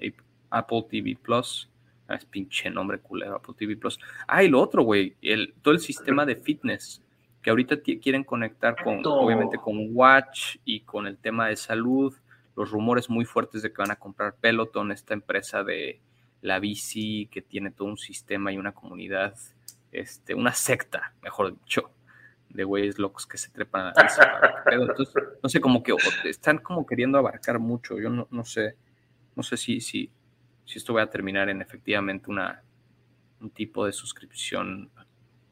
Apple TV Plus. Ah, es pinche nombre culero, Apple TV Plus. Ah, y lo otro, güey, el, todo el sistema de fitness que ahorita quieren conectar con, obviamente, con Watch y con el tema de salud. Los rumores muy fuertes de que van a comprar Peloton, esta empresa de la bici que tiene todo un sistema y una comunidad, este, una secta, mejor dicho, de güeyes locos que se trepan a Entonces, no sé, como que están como queriendo abarcar mucho. Yo no, no sé, no sé si, si, si esto va a terminar en efectivamente una, un tipo de suscripción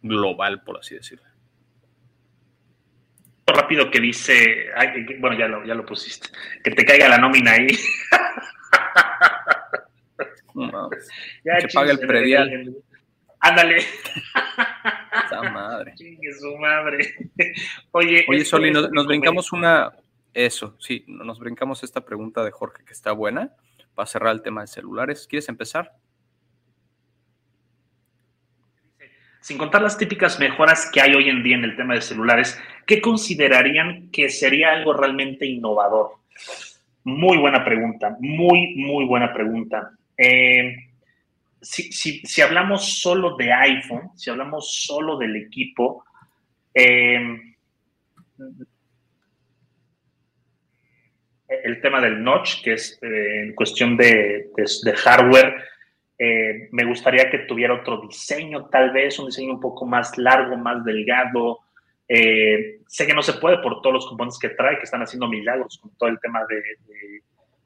global, por así decirlo. Rápido que dice, bueno, ya lo, ya lo pusiste, que te caiga la nómina ahí. que pague el predial. Ándale. Esa madre. su madre. Oye, Oye Soli, nos, brincamos una. Eso, sí, nos brincamos esta pregunta de Jorge que está buena para cerrar el tema de celulares. ¿Quieres empezar? Sin contar las típicas mejoras que hay hoy en día en el tema de celulares, ¿qué considerarían que sería algo realmente innovador? Muy buena pregunta, muy, muy buena pregunta. Eh, si, hablamos solo de iPhone, si hablamos solo del equipo, em, el tema del notch, que es eh, en cuestión de, hardware, eh, me gustaría que tuviera otro diseño, tal vez un diseño un poco más largo, más delgado. Eh, sé que no se puede por todos los componentes que trae, que están haciendo milagros con todo el tema de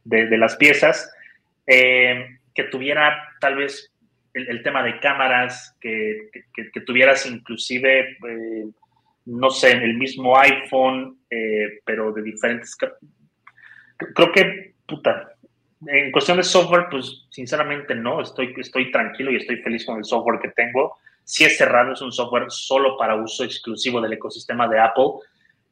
de, las piezas, que tuviera tal vez el, tema de cámaras, que, que, tuvieras inclusive, eh, no sé, el mismo iPhone, eh, pero de diferentes... Creo que, puta, en cuestión de software, pues sinceramente no, estoy, estoy tranquilo y estoy feliz con el software que tengo. Si es cerrado, es un software solo para uso exclusivo del ecosistema de Apple.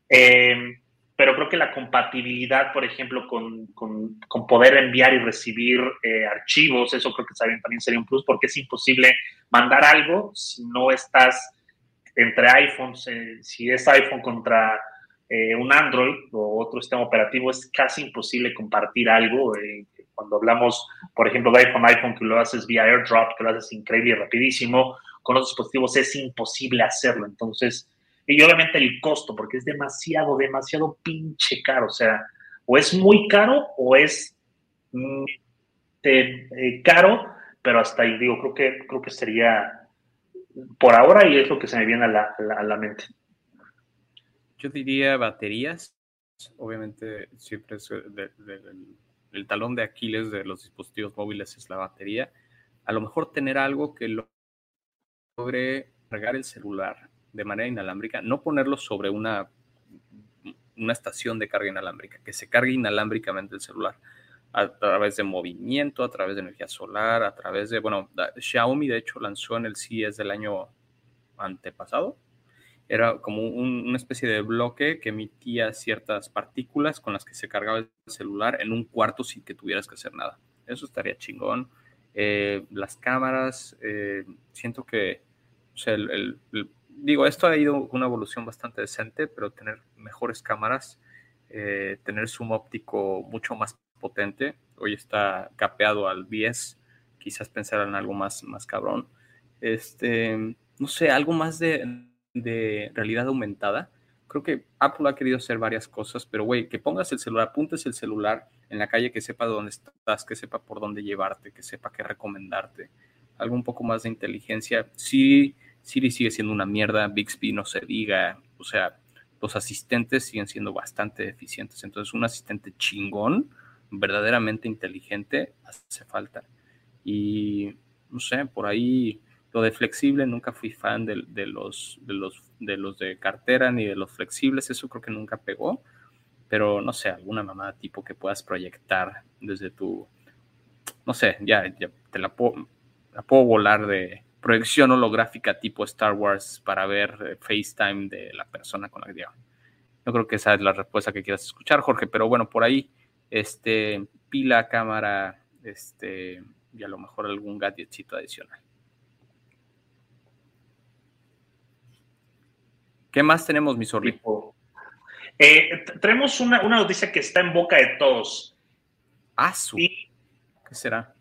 Eh, pero creo que la compatibilidad, por ejemplo, con, con, poder enviar y recibir eh, archivos, eso creo que también sería un plus, porque es imposible mandar algo si no estás entre iPhones, eh, si es iPhone contra eh, un Android o otro sistema operativo, es casi imposible compartir algo. cuando hablamos, por ejemplo, de iPhone, iPhone, que lo haces vía AirDrop, que lo haces increíble y rapidísimo, con otros dispositivos es imposible hacerlo. Entonces, y obviamente el costo, porque es demasiado, demasiado pinche caro. O sea, o es muy caro o es mm, eh, caro, pero hasta ahí digo, creo que, creo que sería por ahora y es lo que se me viene a la, a la, mente. Yo diría baterías. Obviamente siempre es el talón de Aquiles de los dispositivos móviles es la batería. A lo mejor tener algo que logre cargar el celular de manera inalámbrica, no ponerlo sobre una, una estación de carga inalámbrica, que se cargue inalámbricamente el celular a través de movimiento, a través de energía solar, a través de, bueno, Xiaomi de hecho lanzó en el CES del año antepasado, era como una especie de bloque que emitía ciertas partículas con las que se cargaba el celular en un cuarto sin que tuvieras que hacer nada. Eso estaría chingón. Eh, las cámaras, eh, siento que o sea, el, digo, esto ha ido una evolución bastante decente, pero tener mejores cámaras, eh, tener zoom óptico mucho más potente, hoy está capeado al 10, quizás pensar en algo más, más cabrón. Este, no sé, algo más de, de realidad aumentada. Creo que Apple ha querido hacer varias cosas, pero güey, que pongas el celular, apuntes el celular en la calle, que sepa dónde estás, que sepa por dónde llevarte, que sepa qué recomendarte. Algo un poco más de inteligencia. Sí, Siri sigue siendo una mierda, Bixby no se diga, o sea, los asistentes siguen siendo bastante eficientes. Entonces, un asistente chingón, verdaderamente inteligente, hace falta. Y no sé, por ahí lo de flexible, nunca fui fan de, los, de, los, de cartera ni de los flexibles, eso creo que nunca pegó. Pero no sé, alguna mamada tipo que puedas proyectar desde tu. No sé, ya, ya te la puedo, la puedo volar de, proyección holográfica tipo Star Wars para ver eh, FaceTime de la persona con la que llevan. Yo creo que esa es la respuesta que quieras escuchar, Jorge, pero bueno, por ahí, este, pila, cámara, este, y a lo mejor algún gadgetcito adicional. ¿Qué más tenemos, mi zorrito? Eh, tenemos una, noticia que está en boca de todos. Ah, ¿Qué será?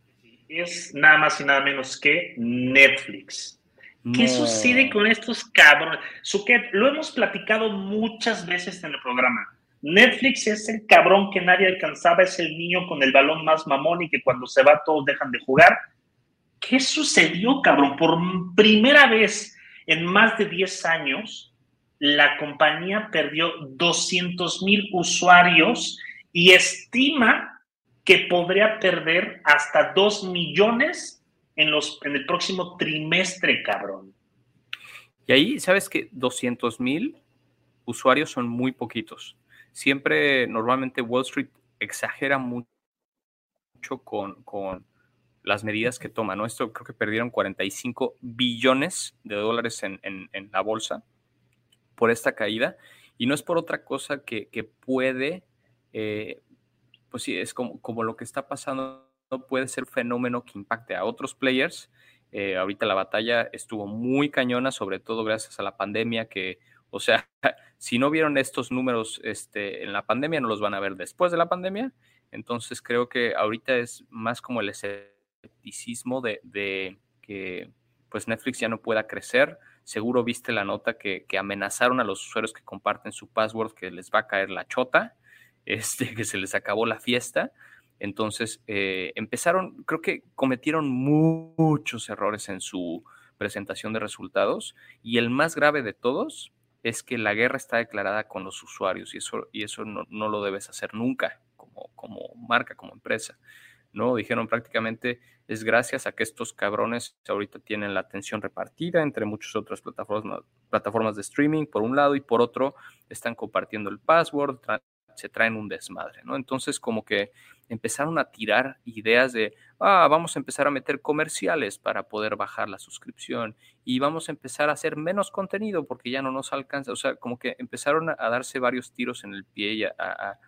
Es nada más y nada menos que Netflix. ¿Qué sucede con estos cabrones? Suquet, lo hemos platicado muchas veces en el programa. Netflix es el cabrón que nadie alcanzaba, es el niño con el balón más mamón y que cuando se va todos dejan de jugar. ¿Qué sucedió, cabrón? Por primera vez en más de 10 años, la compañía perdió 200 mil usuarios y estima que podría perder hasta 2 millones en, los, en el próximo trimestre, cabrón. Y ahí, ¿sabes que 200 mil usuarios son muy poquitos. Siempre, normalmente Wall Street exagera mucho con, con las medidas que toma, ¿no? Esto creo que perdieron 45 billones de dólares en, en, la bolsa por esta caída. Y no es por otra cosa que, que puede eh, pues sí, es como, como lo que está pasando, puede ser un fenómeno que impacte a otros players. Eh, ahorita la batalla estuvo muy cañona, sobre todo gracias a la pandemia, que, o sea, si no vieron estos números este, en la pandemia, no los van a ver después de la pandemia. Entonces creo que ahorita es más como el escepticismo de, de que pues Netflix ya no pueda crecer. Seguro viste la nota que, que, amenazaron a los usuarios que comparten su password que les va a caer la chota este, que se les acabó la fiesta. Entonces eh, empezaron, creo que cometieron muchos errores en su presentación de resultados y el más grave de todos es que la guerra está declarada con los usuarios y eso, y eso no, lo debes hacer nunca como como, como marca, como empresa. ¿no? Dijeron prácticamente es gracias a que estos cabrones ahorita tienen la atención repartida entre muchas otras plataformas, plataformas de streaming, por un lado, y por otro, están compartiendo el password, se traen un desmadre, ¿no? Entonces, como que empezaron a tirar ideas de, ah, vamos a empezar a meter comerciales para poder bajar la suscripción y vamos a empezar a hacer menos contenido porque ya no nos alcanza, o sea, como que empezaron a, darse varios tiros en el pie y a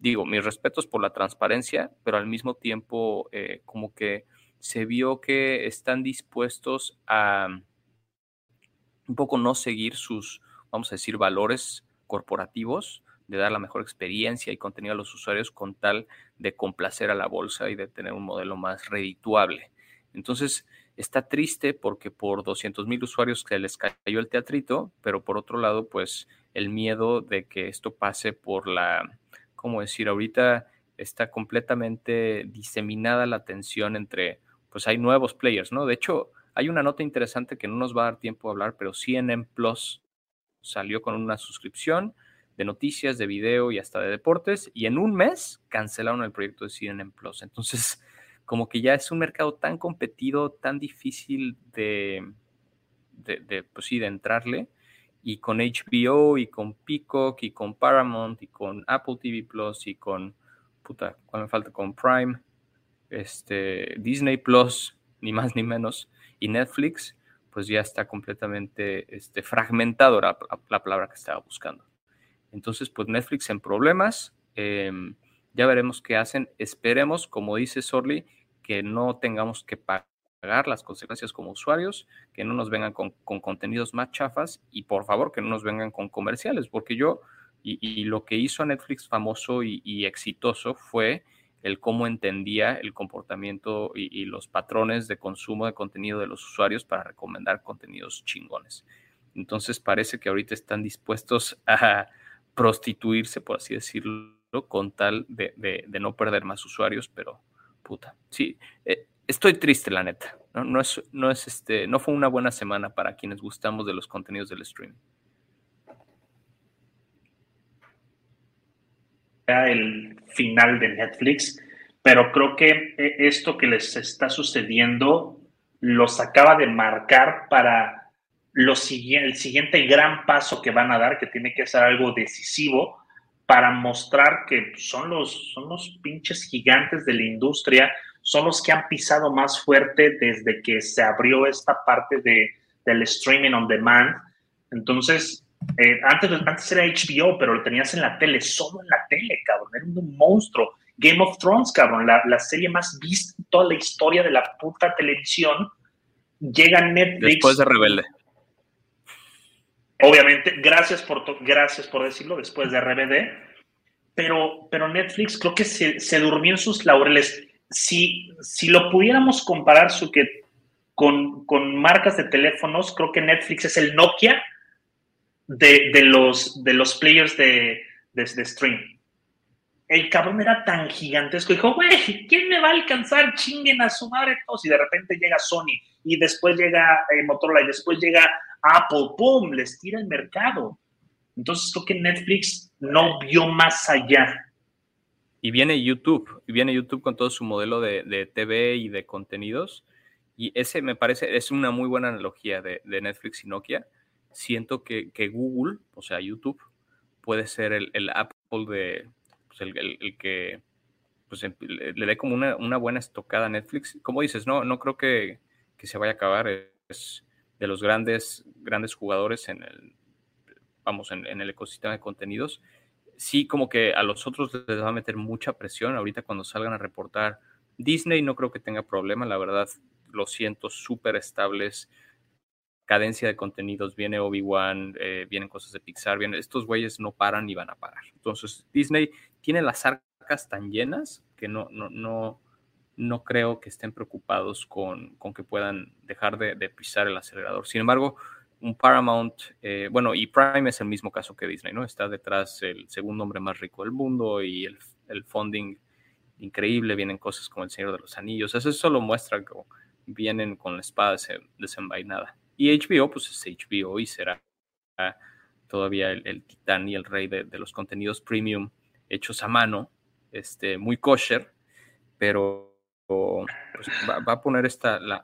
digo, mis respetos por la transparencia, pero al mismo tiempo eh, como que se vio que están dispuestos a un poco no seguir sus, vamos a decir, valores corporativos, de dar la mejor experiencia y contenido a los usuarios con tal de complacer a la bolsa y de tener un modelo más redituable. Entonces, está triste porque por 200 mil usuarios que les cayó el teatrito, pero por otro lado, pues el miedo de que esto pase por la como decir, ahorita está completamente diseminada la tensión entre, pues hay nuevos players, ¿no? De hecho, hay una nota interesante que no nos va a dar tiempo a hablar, pero CNN Plus salió con una suscripción de noticias, de video y hasta de deportes, y en un mes cancelaron el proyecto de CNN Plus. Entonces, como que ya es un mercado tan competido, tan difícil de, de, pues sí, de entrarle, y con HBO y con Peacock y con Paramount y con Apple TV Plus y con, puta, ¿cuál me falta? Con Prime, este, Disney Plus, ni más ni menos, y Netflix, pues ya está completamente este, fragmentado la, la palabra que estaba buscando. Entonces, pues Netflix en problemas, em, ya veremos qué hacen. Esperemos, como dice Sorly, que no tengamos que pagar las consecuencias como usuarios, que no nos vengan con, contenidos más chafas y por favor que no nos vengan con comerciales, porque yo, y, lo que hizo a Netflix famoso y, exitoso fue el cómo entendía el comportamiento y, los patrones de consumo de contenido de los usuarios para recomendar contenidos chingones. Entonces parece que ahorita están dispuestos a prostituirse, por así decirlo, con tal de, de no perder más usuarios, pero puta, sí, eh, estoy triste, la neta. No, es, no, es este, no fue una buena semana para quienes gustamos de los contenidos del stream. El final de Netflix, pero creo que eh, esto que les está sucediendo los acaba de marcar para lo siguiente, el siguiente gran paso que van a dar, que tiene que ser algo decisivo para mostrar que son los, son los pinches gigantes de la industria, son los que han pisado más fuerte desde que se abrió esta parte de, del streaming on demand. Entonces, eh, antes, antes era HBO, pero lo tenías en la tele, solo en la tele, cabrón, era un monstruo. Game of Thrones, cabrón, la, la serie más vista en toda la historia de la puta televisión, llega Netflix. Después de Rebelde. Obviamente, gracias por, gracias por decirlo, después de RBD, pero, pero Netflix creo que se, se durmió en sus laureles si, si lo pudiéramos comparar con, con, marcas de teléfonos, creo que Netflix es el Nokia de, de los, de los players de, de, stream. El cabrón era tan gigantesco. Dijo, güey, ¿quién me va a alcanzar? Chinguen a su madre todos. Y de repente llega Sony, y después llega eh, Motorola, y después llega Apple. ¡Pum! Les tira el mercado. Entonces creo que Netflix no vio más allá y viene YouTube, y viene YouTube con todo su modelo de, TV y de contenidos. Y ese me parece, es una muy buena analogía de, Netflix y Nokia. Siento que, Google, o sea, YouTube, puede ser el, Apple de, pues el, que pues, em, le, dé como una, buena estocada a Netflix. Como dices, no, no creo que, se vaya a acabar. Es de los grandes, grandes jugadores en el, vamos, en el ecosistema de contenidos sí como que a los otros les va a meter mucha presión ahorita cuando salgan a reportar. Disney no creo que tenga problema, la verdad, lo siento, súper estables. Cadencia de contenidos, viene Obi-Wan, eh, vienen cosas de Pixar, vienen, estos güeyes no paran ni van a parar. Entonces, Disney tiene las arcas tan llenas que no, no, no, no creo que estén preocupados con, con que puedan dejar de, de pisar el acelerador. Sin embargo, un Paramount, eh, bueno, y Prime es el mismo caso que Disney, ¿no? Está detrás el segundo hombre más rico del mundo y el, el funding increíble, vienen cosas como El Señor de los Anillos, eso solo muestra que vienen con la espada desenvainada. Y HBO, pues es HBO y será todavía el, titán y el rey de, los contenidos premium hechos a mano, este, muy kosher, pero pues, va, a poner esta, la,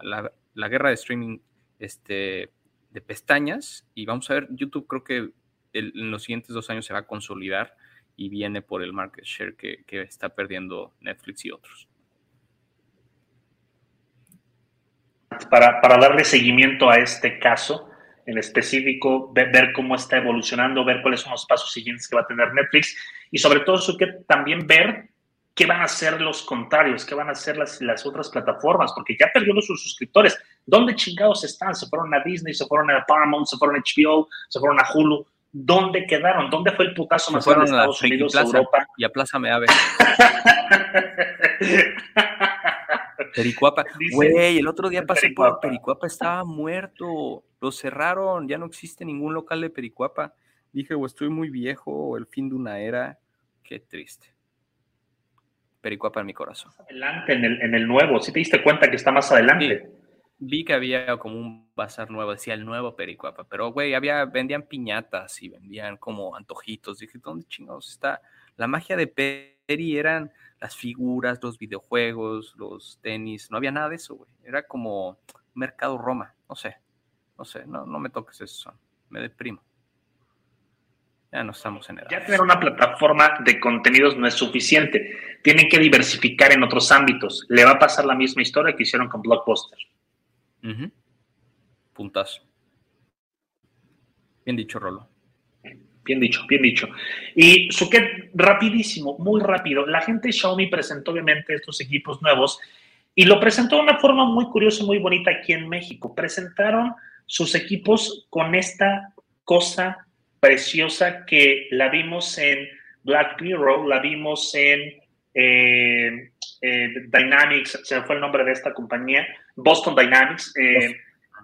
la, guerra de streaming este, de pestañas y vamos a ver, YouTube creo que en los siguientes dos años se va a consolidar y viene por el market share que, que está perdiendo Netflix y otros. Para, para, darle seguimiento a este caso en específico, ver, ver, cómo está evolucionando, ver cuáles son los pasos siguientes que va a tener Netflix y sobre todo eso que también ver qué van a hacer los contrarios, qué van a hacer las, las otras plataformas, porque ya perdió sus suscriptores. ¿Dónde chingados están? Se fueron a Disney, se fueron a Paramount, se fueron a HBO, se fueron a Hulu. ¿Dónde quedaron? ¿Dónde fue el putazo más grande de Estados Unidos, Europa? Y a Plaza Meave. Pericuapa. Güey, el otro día pasé por Pericuapa, estaba muerto. Lo cerraron, ya no existe ningún local de Pericuapa. Dije, o estoy muy viejo, el fin de una era. Qué triste. Pericuapa en mi corazón. Adelante, en el, en el nuevo, ¿sí te diste cuenta que está más adelante? Vi que había como un bazar nuevo, decía el nuevo Pericuapa, pero güey, había, vendían piñatas y vendían como antojitos. Dije, ¿dónde chingados está? La magia de Peri eran las figuras, los videojuegos, los tenis, no había nada de eso, güey. Era como mercado Roma, no sé, no sé, no, no me toques eso, me deprimo. Ya no estamos en edad. Ya tener una plataforma de contenidos no es suficiente. Tienen que diversificar en otros ámbitos. Le va a pasar la misma historia que hicieron con Blockbuster. Puntazo. Bien dicho, Rolo. Bien dicho, bien dicho. Y Suket, rapidísimo, muy rápido. La gente de Xiaomi presentó obviamente estos equipos nuevos y lo presentó de una forma muy curiosa y muy bonita aquí en México. Presentaron sus equipos con esta cosa preciosa que la vimos en Black Mirror, la vimos en eh, eh, Dynamics, se fue el nombre de esta compañía, Boston Dynamics. Eh,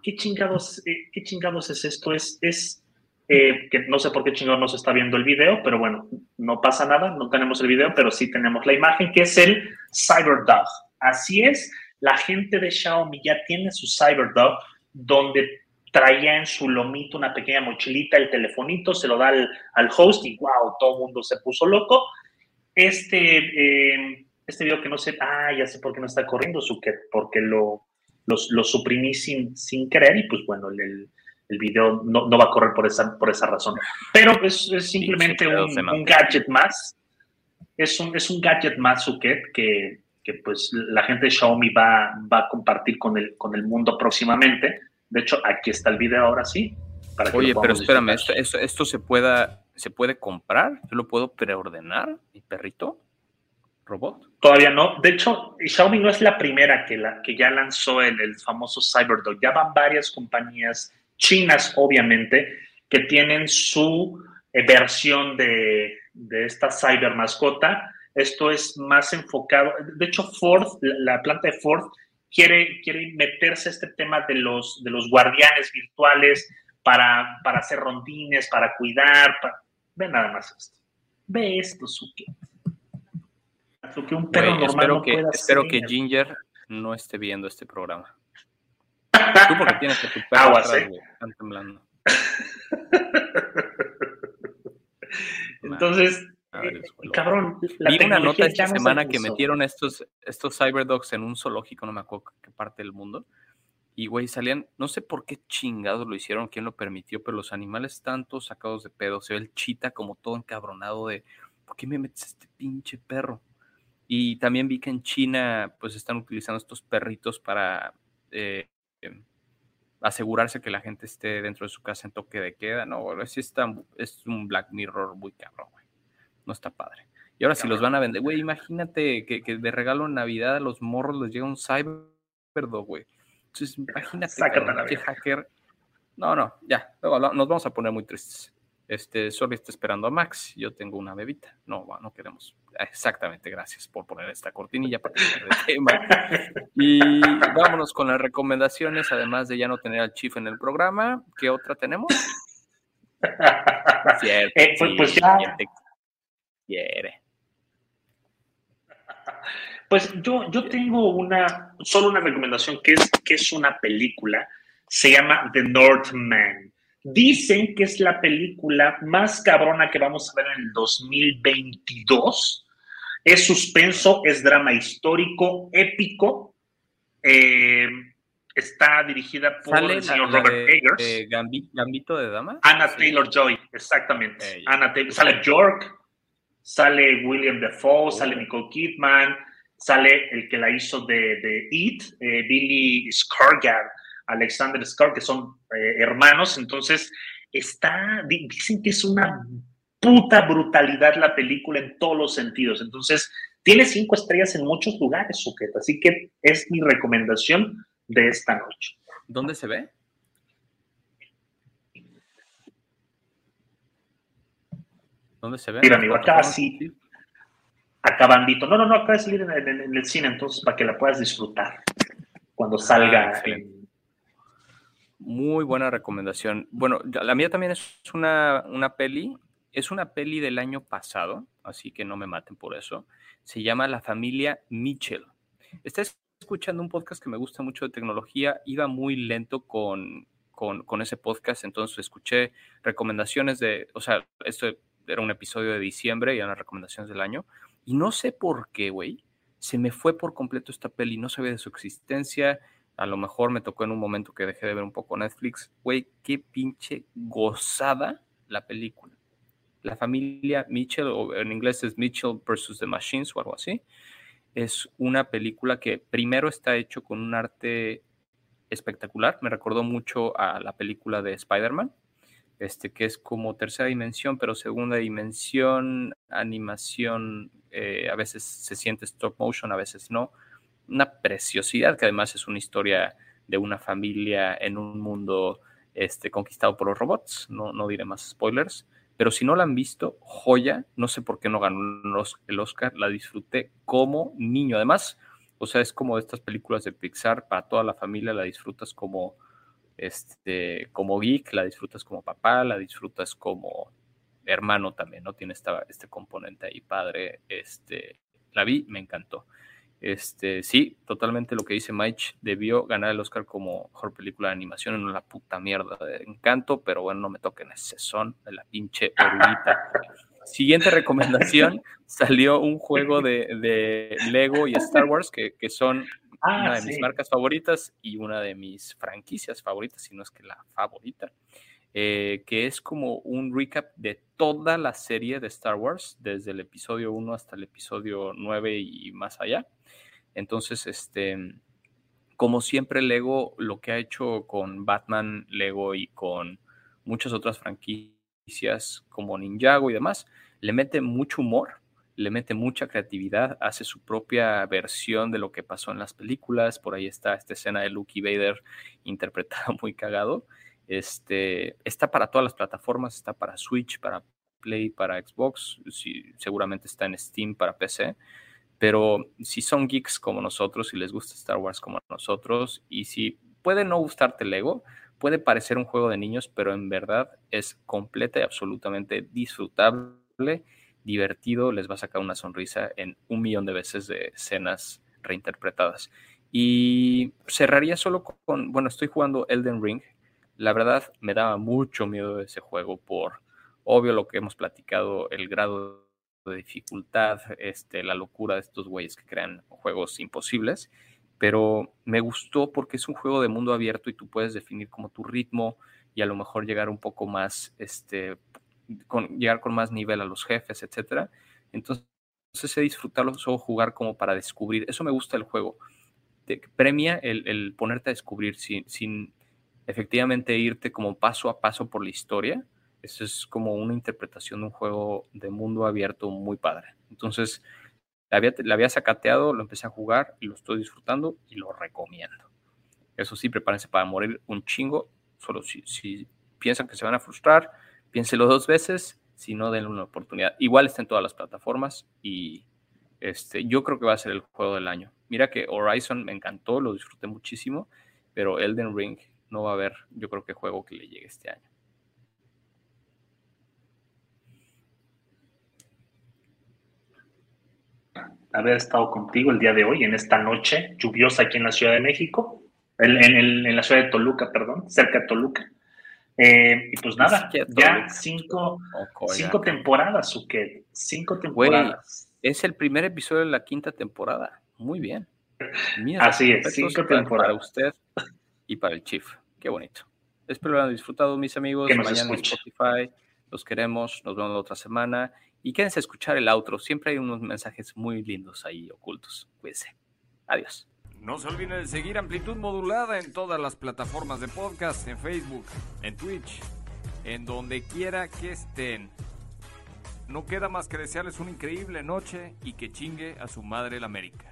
¿qué, chingados, ¿Qué chingados es esto? Es, es que no sé por qué chingados no se está viendo el video, pero bueno, no pasa nada, no tenemos el video, pero sí tenemos la imagen, que es el CyberDog. Así es, la gente de Xiaomi ya tiene su CyberDog, donde traía en su lomito una pequeña mochilita, el telefonito, se lo da al, host y wow, todo el mundo se puso loco. Este, eh, este video que no sé, ah, ya sé por qué no está corriendo, porque lo, lo, suprimí sin, sin querer y pues bueno, el, el video no, no, va a correr por esa, por esa razón. Pero es, es simplemente un, gadget más. Es un, es un gadget más, Suket, que, que pues la gente de Xiaomi va, va a compartir con el, con el mundo próximamente de hecho, aquí está el video ahora sí. Oye, pero espérame, esto, esto, se, pueda, se puede comprar? ¿Yo lo puedo preordenar, mi perrito? ¿Robot? Todavía no. De hecho, Xiaomi no es la primera que, la, que ya lanzó el, el famoso CyberDog. Ya van varias compañías chinas, obviamente, que tienen su eh, versión de, de, esta cyber mascota. Esto es más enfocado. De hecho, Ford, la planta de Ford, quiere, quiere meterse a este tema de los, de los guardianes virtuales para, para hacer rondines, para cuidar. Ve nada más esto. Ve esto, Suki. Lo que un perro normal espero no que, Espero que Ginger no esté viendo este programa. Tú porque tienes que tu perro atrás, ¿eh? Están temblando. Entonces, cabrón, Vi una nota esta semana que metieron estos, estos cyberdogs en un zoológico, no me acuerdo qué parte del mundo. Y, güey, salían, no sé por qué chingados lo hicieron, quién lo permitió, pero los animales tanto sacados de pedo. Se ve el chita como todo encabronado de, ¿por qué me metes este pinche perro? Y también vi que en China, pues están utilizando estos perritos para eh, em, asegurarse que la gente esté dentro de su casa en toque de queda. No, es, es un Black Mirror muy cabrón, güey no está padre. Y ahora si los van a vender, güey, imagínate que, que, de regalo en Navidad a los morros les llega un cyberdog, güey. Entonces, imagínate que hacker. No, no, ya, luego nos vamos a poner muy tristes. Este, Sorry está esperando a Max, yo tengo una bebita. No, no queremos. Exactamente, gracias por poner esta cortinilla para el tema. Y vámonos con las recomendaciones, además de ya no tener al Chief en el programa. ¿Qué otra tenemos? Cierto, eh, pues, pues ya, pues yo, yo tengo una, solo una recomendación que es, que es una película, se llama The Northman. Dicen que es la película más cabrona que vamos a ver en el 2022. Es suspenso, es drama histórico, épico. Eh, está dirigida por el señor Robert Eggers. Gambito de Dama. Anna Taylor Joy, exactamente. Anna Taylor, sale York, sale William Defoe, sale oh. Nicole Kidman, sale el que la hizo de, de It, eh, Billy Skarsgård, Alexander Skarsgård, que son eh, hermanos. Entonces, está, dicen que es una puta brutalidad la película en todos los sentidos. Entonces, tiene cinco estrellas en muchos lugares, sujeto. Así que es mi recomendación de esta noche. ¿Dónde se ve? ¿Dónde se ve? Mira, amigo, acá sí. Acabandito. No, no, no, acaba de salir en, el cine, entonces para que la puedas disfrutar cuando salga. Ah, Muy buena recomendación. Bueno, la mía también es una, una peli. Es una peli del año pasado, así que no me maten por eso. Se llama La familia Mitchell. Esta es escuchando un podcast que me gusta mucho de tecnología, iba muy lento con, con, ese podcast, entonces escuché recomendaciones de, o sea, esto era un episodio de diciembre y eran las recomendaciones del año, y no sé por qué, güey, se me fue por completo esta peli, no sabía de su existencia, a lo mejor me tocó en un momento que dejé de ver un poco Netflix, güey, qué pinche gozada la película. La familia Mitchell, o en inglés es Mitchell versus the Machines o algo así, es una película que primero está hecho con un arte espectacular. Me recordó mucho a la película de Spider-Man, este, que es como tercera dimensión, pero segunda dimensión, animación, eh, a veces se siente stop motion, a veces no. Una preciosidad que además es una historia de una familia en un mundo este, conquistado por los robots. No, no diré más spoilers. Pero si no la han visto, joya, no sé por qué no ganó el Oscar, la disfruté como niño. Además, o sea, es como de estas películas de Pixar, para toda la familia la disfrutas como, este, como geek, la disfrutas como papá, la disfrutas como hermano también, ¿no? Tiene esta, este componente ahí padre. Este, la vi, me encantó. Este, sí, totalmente lo que dice Mike, debió ganar el Oscar como mejor película de animación en una puta mierda de encanto, pero bueno, no me toquen ese son de la pinche oruguita. Siguiente recomendación, salió un juego de, Lego y Star Wars que, son ah, una de mis marcas favoritas y una de mis franquicias favoritas, si no es que la favorita, eh, que es como un recap de toda la serie de Star Wars, desde el episodio 1 hasta el episodio 9 y más allá. Entonces, este, como siempre, Lego lo que ha hecho con Batman, Lego y con muchas otras franquicias como Ninjago y demás, le mete mucho humor, le mete mucha creatividad, hace su propia versión de lo que pasó en las películas. Por ahí está esta escena de Luke y Vader interpretada muy cagado. Este, está para todas las plataformas, está para Switch, para Play, para Xbox, seguramente está en Steam para PC. Pero si son geeks como nosotros, y les gusta Star Wars como nosotros, y si puede no gustarte Lego, puede parecer un juego de niños, pero en verdad es completa y absolutamente disfrutable, divertido, les va a sacar una sonrisa en un millón de veces de escenas reinterpretadas. Y cerraría solo con, bueno, estoy jugando Elden Ring. La verdad me daba mucho miedo ese juego por, obvio, lo que hemos platicado, el grado de dificultad, este, la locura de estos güeyes que crean juegos imposibles, pero me gustó porque es un juego de mundo abierto y tú puedes definir como tu ritmo y a lo mejor llegar un poco más, este, con, llegar con más nivel a los jefes, etcétera. Entonces, sé disfrutarlo, solo jugar como para descubrir. Eso me gusta el juego. Premia el, ponerte a descubrir sin, sin efectivamente irte como paso a paso por la historia, eso es como una interpretación de un juego de mundo abierto muy padre. Entonces, la había, la había sacateado, lo empecé a jugar y lo estoy disfrutando y lo recomiendo. Eso sí, prepárense para morir un chingo. Solo si, si piensan que se van a frustrar, piénselo dos veces. Si no, denle una oportunidad. Igual está en todas las plataformas y este, yo creo que va a ser el juego del año. Mira que Horizon me encantó, lo disfruté muchísimo, pero Elden Ring no va a haber, yo creo que juego que le llegue este año. haber estado contigo el día de hoy, en esta noche lluviosa aquí en la Ciudad de México, en, la ciudad de Toluca, perdón, cerca de Toluca. Eh, y pues nada, ya cinco, cinco temporadas, Suquet, cinco temporadas. Es el primer episodio de la quinta temporada. Muy bien. Así es, cinco temporadas. Para usted y para el Chief. Qué bonito. Espero lo hayan disfrutado, mis amigos. Mañana en Spotify. Los queremos. Nos vemos la otra semana. Y quédense a escuchar el outro. Siempre hay unos mensajes muy lindos ahí ocultos. Cuídense. Adiós. No se olviden de seguir Amplitud Modulada en todas las plataformas de podcast, en Facebook, en Twitch, en donde quiera que estén. No queda más que desearles una increíble noche y que chingue a su madre la América.